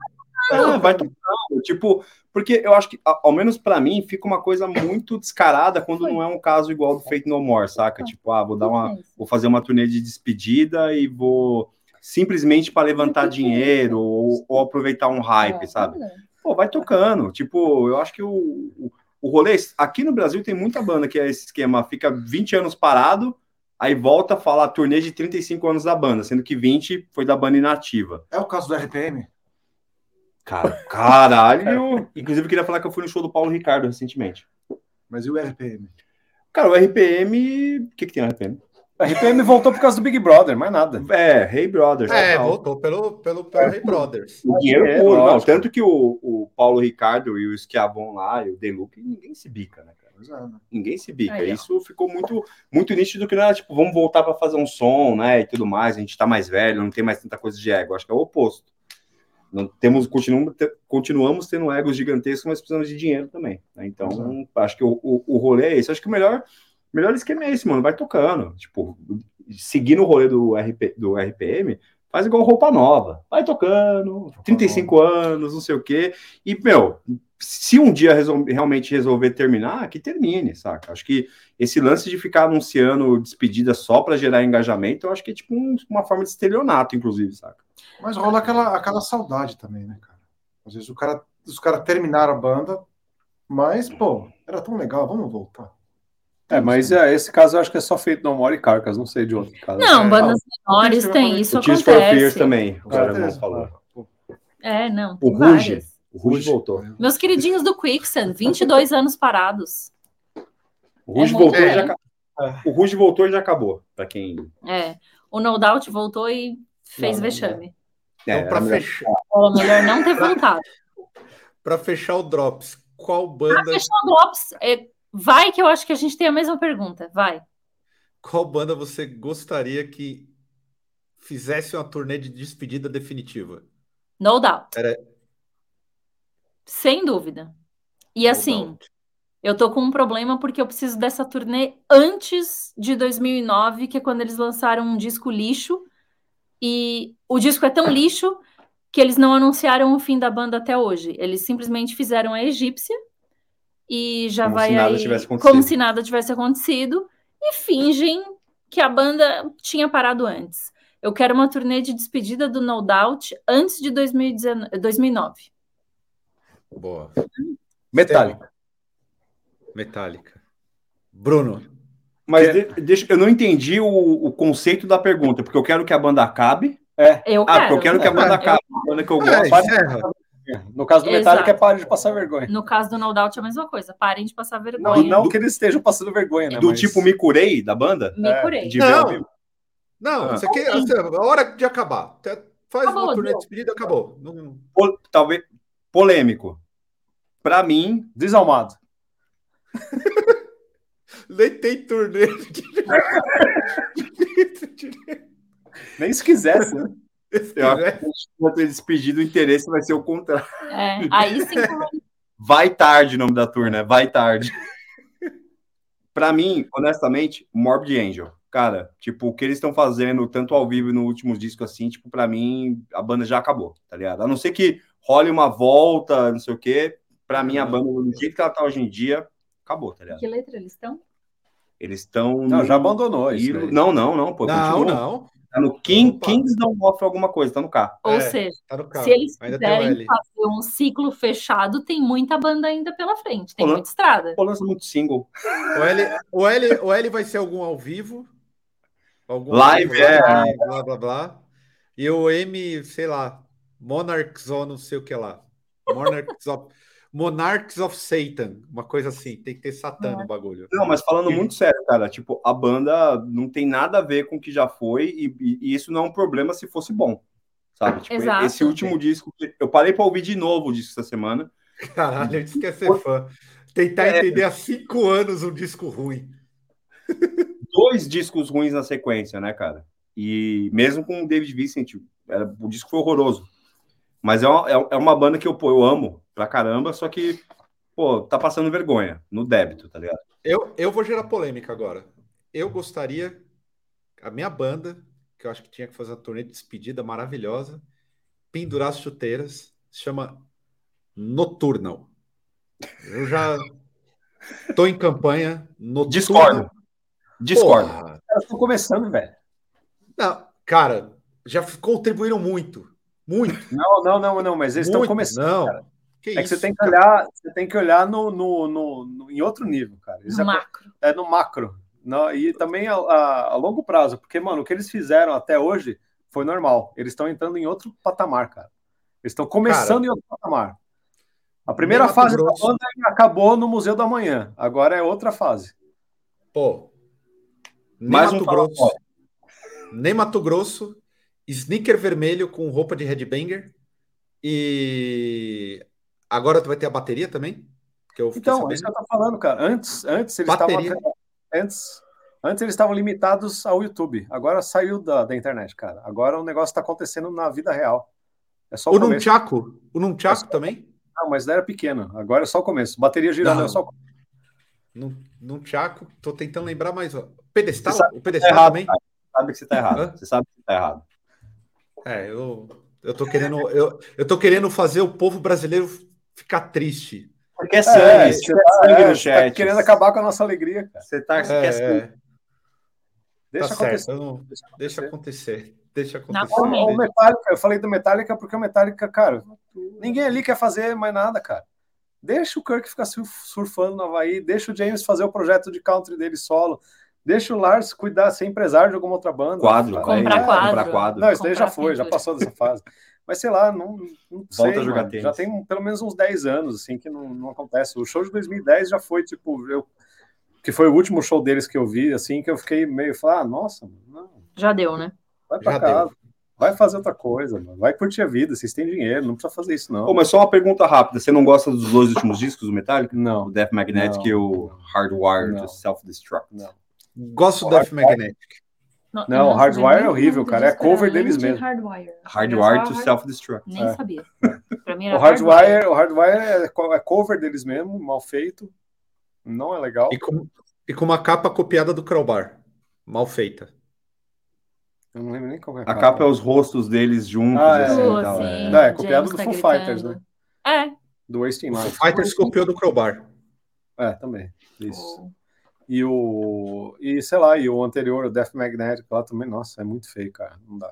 É, vai tocando. Tipo, porque eu acho que, ao menos para mim, fica uma coisa muito descarada quando Foi. não é um caso igual do Fate No More, saca? Tipo, ah, vou dar uma. Vou fazer uma turnê de despedida e vou simplesmente para levantar dinheiro ou, ou, aproveitar um hype, é, sabe? Pô, vai tocando. Tipo, eu acho que o, o, o rolê. Aqui no Brasil tem muita banda que é esse esquema, fica 20 anos parado, aí volta a falar turnê de 35 anos da banda, sendo que 20 foi da banda inativa. É o caso do RPM? Cara, caralho! (laughs) Inclusive, eu queria falar que eu fui no show do Paulo Ricardo recentemente. Mas e o RPM? Cara, o RPM. O que, que tem o RPM? A RPM voltou por causa do Big Brother, mais nada. É, Hey Brothers. É, voltou pelo, pelo, pelo é. Hey Brothers. O dinheiro é, puro, não. Tanto que o, o Paulo Ricardo e o Schiavon lá, e o Deluxe, ninguém se bica, né, cara? Exato. Ninguém se bica. Aí, Isso ficou muito, muito nítido que não era tipo, vamos voltar para fazer um som, né? E tudo mais. A gente tá mais velho, não tem mais tanta coisa de ego. Acho que é o oposto. Não temos, continuamos, continuamos tendo egos gigantescos, mas precisamos de dinheiro também. Né? Então, Exato. acho que o, o, o rolê é esse. Acho que o melhor melhor esquema é esse, mano. Vai tocando. Tipo, seguindo o rolê do, RP, do RPM, faz igual roupa nova. Vai tocando, 35 anos, não sei o quê. E, meu, se um dia resol realmente resolver terminar, que termine, saca? Acho que esse lance de ficar anunciando despedida só para gerar engajamento, eu acho que é tipo um, uma forma de estelionato, inclusive, saca? Mas rola aquela, aquela saudade também, né, cara? Às vezes o cara, os caras terminaram a banda, mas, pô, era tão legal, vamos voltar. É, mas é, esse caso eu acho que é só feito no More e Carcas, não sei de outro caso. Não, é, bandas menores tem, isso o acontece. O for Fears também, o cara falou. É, não. O Ruge, o Ruge voltou. Meus queridinhos do Quicksand, 22 anos parados. O Ruge é voltou e já O Ruge voltou e já acabou, para quem. É. O No Doubt voltou e fez não, vexame. É, então, para fechar. Ou melhor não ter voltado. para fechar o Drops, qual banda. Para fechar o Drops, é, Vai que eu acho que a gente tem a mesma pergunta. Vai. Qual banda você gostaria que fizesse uma turnê de despedida definitiva? No doubt. Era... Sem dúvida. E no assim, doubt. eu tô com um problema porque eu preciso dessa turnê antes de 2009, que é quando eles lançaram um disco lixo. E o disco é tão lixo que eles não anunciaram o fim da banda até hoje. Eles simplesmente fizeram a egípcia e já como vai se aí como se nada tivesse acontecido e fingem que a banda tinha parado antes. Eu quero uma turnê de despedida do No Doubt antes de 2019, 2009. Boa. Metallica. Metallica. Bruno. Mas que... deixa, eu não entendi o, o, conceito da pergunta, porque eu quero que a banda acabe. É. Eu ah, quero. eu quero que a banda acabe. A banda que eu é, gosto. No caso do Exato. Metallica é parem de passar vergonha. No caso do No Doubt é a mesma coisa, parem de passar vergonha. Não, não que eles estejam passando vergonha, né? Do mas... tipo Me Curei, da banda? Me é, Curei. não, não ah. isso aqui, assim, a hora de acabar. Faz acabou, uma turnê de despedida, acabou. Não... talvez polêmico. Para mim, desalmado. (laughs) Nem tem turnê. (laughs) Nem se quisesse, né? (laughs) Eu acho que despedido, o interesse vai ser o contrário. É, aí sim. (laughs) Vai tarde o nome da tour, né? Vai tarde. (laughs) Para mim, honestamente, Morbid Angel. Cara, tipo, o que eles estão fazendo, tanto ao vivo no último disco, assim, tipo, para mim, a banda já acabou, tá ligado? A não ser que role uma volta, não sei o quê. Pra mim, a banda, do jeito que ela tá hoje em dia, acabou, tá ligado? Que letra eles estão? Eles estão. Não, já abandonou isso. Não, não, não, pô. Não, continua. não. Tá no King, Kings não mostra alguma coisa, tá no carro. Ou é, seja, tá se eles quiserem fazer um ciclo fechado, tem muita banda ainda pela frente, tem muita estrada. Ou lança muito single. O L, o, L, o L vai ser algum ao vivo. Algum live, é. Blá, blá, blá. E o M, sei lá, Monarchs ou não sei o que lá. Monarchs of... Monarchs of Satan, uma coisa assim, tem que ter Satã no bagulho. Não, mas falando muito sério, cara, tipo, a banda não tem nada a ver com o que já foi e, e isso não é um problema se fosse bom, sabe? Tipo, Exato. esse último disco, eu parei para ouvir de novo o disco essa semana. Caralho, eu disse que ia ser fã. Tentar É. entender há cinco anos um disco ruim. Dois discos ruins na sequência, né, cara? E mesmo com o David Vincent, era- o disco foi horroroso. Mas é uma, é- é uma banda que eu, pô, eu amo pra caramba, só que, pô, tá passando vergonha no débito, tá ligado? Eu, eu vou gerar polêmica agora. Eu gostaria, a minha banda, que eu acho que tinha que fazer uma turnê de despedida maravilhosa, pendurar as chuteiras, se chama Nocturnal. Eu já tô em campanha. Nocturnal. Discordo. Discordo. Porra. Elas estão começando, velho. Não, cara, já contribuíram muito. Muito. Não, não, não, não, mas eles estão começando. Não. cara. Que É que você isso, tem que cara? olhar, você tem que olhar no, no, no, no- em outro nível, cara. Eles No é- macro. é no macro. Não, e também a, a- a longo prazo, porque, mano, o que eles fizeram até hoje foi normal. Eles estão entrando em outro patamar, cara. Eles estão começando Cara, em outro patamar. A primeira fase da banda acabou no Museu da Manhã. Agora é outra fase. Pô. Nem Mais um Mato fala Grosso. Nem Mato Grosso. Sneaker vermelho com roupa de headbanger. E agora tu vai ter a bateria também? Que Então, é sabendo. isso que eu tô falando, cara. Antes, antes eles Bateria. estavam antes, antes eles estavam limitados ao YouTube. Agora saiu da, da internet, cara. Agora o negócio está acontecendo na vida real. É só o O começo. Nunchaku? O Nunchaku também? Não, mas era pequeno. Agora é só o começo. Bateria girando Não. é só o Nun- Nunchaku, tô tentando lembrar mais. ó. Pedestal? O Tá pedestal errado, também? cara. Você sabe que você tá errado. Hã? Você sabe que você tá errado. É, eu, eu tô querendo. Eu, eu tô querendo fazer o povo brasileiro ficar triste. Porque é sangue, É, você tá tá, sangue é, no tá chat. querendo acabar com a nossa alegria, cara. Você tá, você É, quer sangue. é, Deixa tá acontecer. certo. eu não- deixa acontecer. Deixa acontecer. O, o Metallica, eu falei do Metallica porque o Metallica, cara, ninguém ali quer fazer mais nada, cara. Deixa o Kirk ficar surf- surfando no Havaí, deixa o James fazer o projeto de country dele solo, deixa o Lars cuidar, ser empresário de alguma outra banda. Quadro. Cara, Comprar é, quadro. Comprar quadro. Não, isso daí já foi, já passou dessa fase. Mas sei lá, não, não Volta sei, a jogar tênis. Já tem pelo menos uns 10 anos, assim, que não, não acontece. O show de 2010 já foi, tipo, eu, que foi o último show deles que eu vi, assim, que eu fiquei meio, falar, ah, nossa, não, Já deu, né? vai pra Já casa, deu. vai fazer outra coisa, mano. vai curtir a vida, vocês têm dinheiro, não precisa fazer isso, não. Pô, mas só uma pergunta rápida. Você não gosta dos dois últimos discos do Metallica? O Não, Death Magnetic Não. e o Hardwired Self-Destruct. não. Gosto do Death Magnetic. Não, Não, nossa, Hardwire é horrível, cara, é cover deles de mesmo. Hardwire. To Self-Destruct. Nem É. sabia. Era O Hardwire, o Hardwire é, é cover deles mesmo, mal feito, não é legal. E com, e com uma capa copiada do Crowbar. Mal feita. Eu não lembro nem qual é A capa é os rostos deles juntos, Ah, é. assim, tal, é. Não, é copiado James do tá Foo gritando. Fighters, né? É. Do Wasting Life. Foo Fighters copiou do Crowbar. É, também. Isso. E o. E sei lá, e o anterior, o Death Magnetic lá também, nossa, é muito feio, cara. Não dá.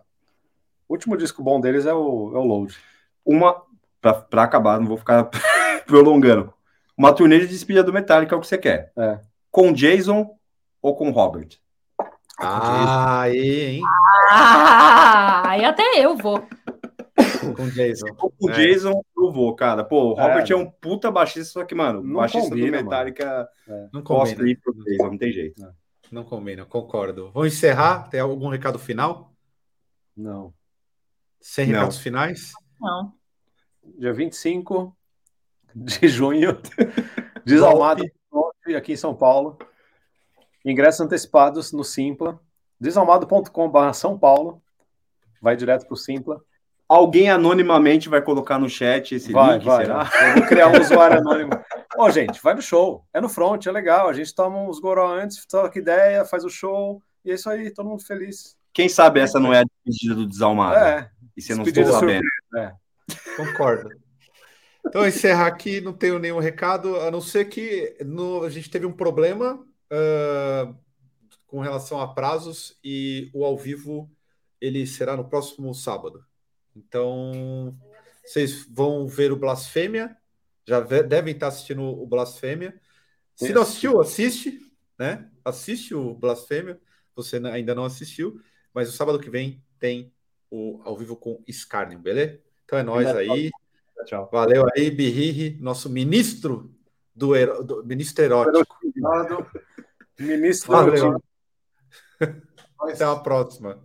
O último disco bom deles é o, é o Load. Uma, pra, pra acabar, não vou ficar (laughs) prolongando. Uma turnê de despedida do Metallica é o que você quer. É. Com Jason ou com Robert? Ah, aí, hein? Ah, aí até eu vou. Com Jason. Com o É. Jason, eu vou, cara. Pô, o É. Robert é, um puta baixista, só que, mano, Não baixista combina, do Metallica Não gosta combina. de ir pro Jason, não tem jeito. Não combina, concordo. Vamos encerrar? Tem algum recado final? Não. Sem Não. recados finais? Não. Dia 25 de junho, (laughs) Desalmado aqui em São Paulo. Ingressos antecipados no Simpla. Desalmado.com.br São Paulo. Vai direto pro Simpla. Alguém anonimamente vai colocar no chat esse Vai, link, vai. será? Eu vou criar um usuário anônimo. Ô, gente, vai no show. É no front, é legal. A gente toma uns goró antes, troca ideia, faz o show. E é isso aí, todo mundo feliz. Quem sabe essa não é a despedida do Desalmado? É, E você não ficou sabendo. Concordo. Então, encerrar aqui, não tenho nenhum recado, a não ser que no- a gente teve um problema ah, com relação a prazos e o ao vivo ele será no próximo sábado. Então, vocês vão ver o Blasfêmia, já ve- devem estar assistindo o Blasfêmia. Se não assistiu, assiste, né? Assiste o Blasfêmia, você ainda não assistiu, mas o sábado que vem tem o ao vivo com Scarnium, beleza? Então é nóis Metal- aí. Tchau. Valeu aí, Birri, nosso ministro do, do ministro erótico. Ministro (laughs) Valeu. (laughs) Até a próxima.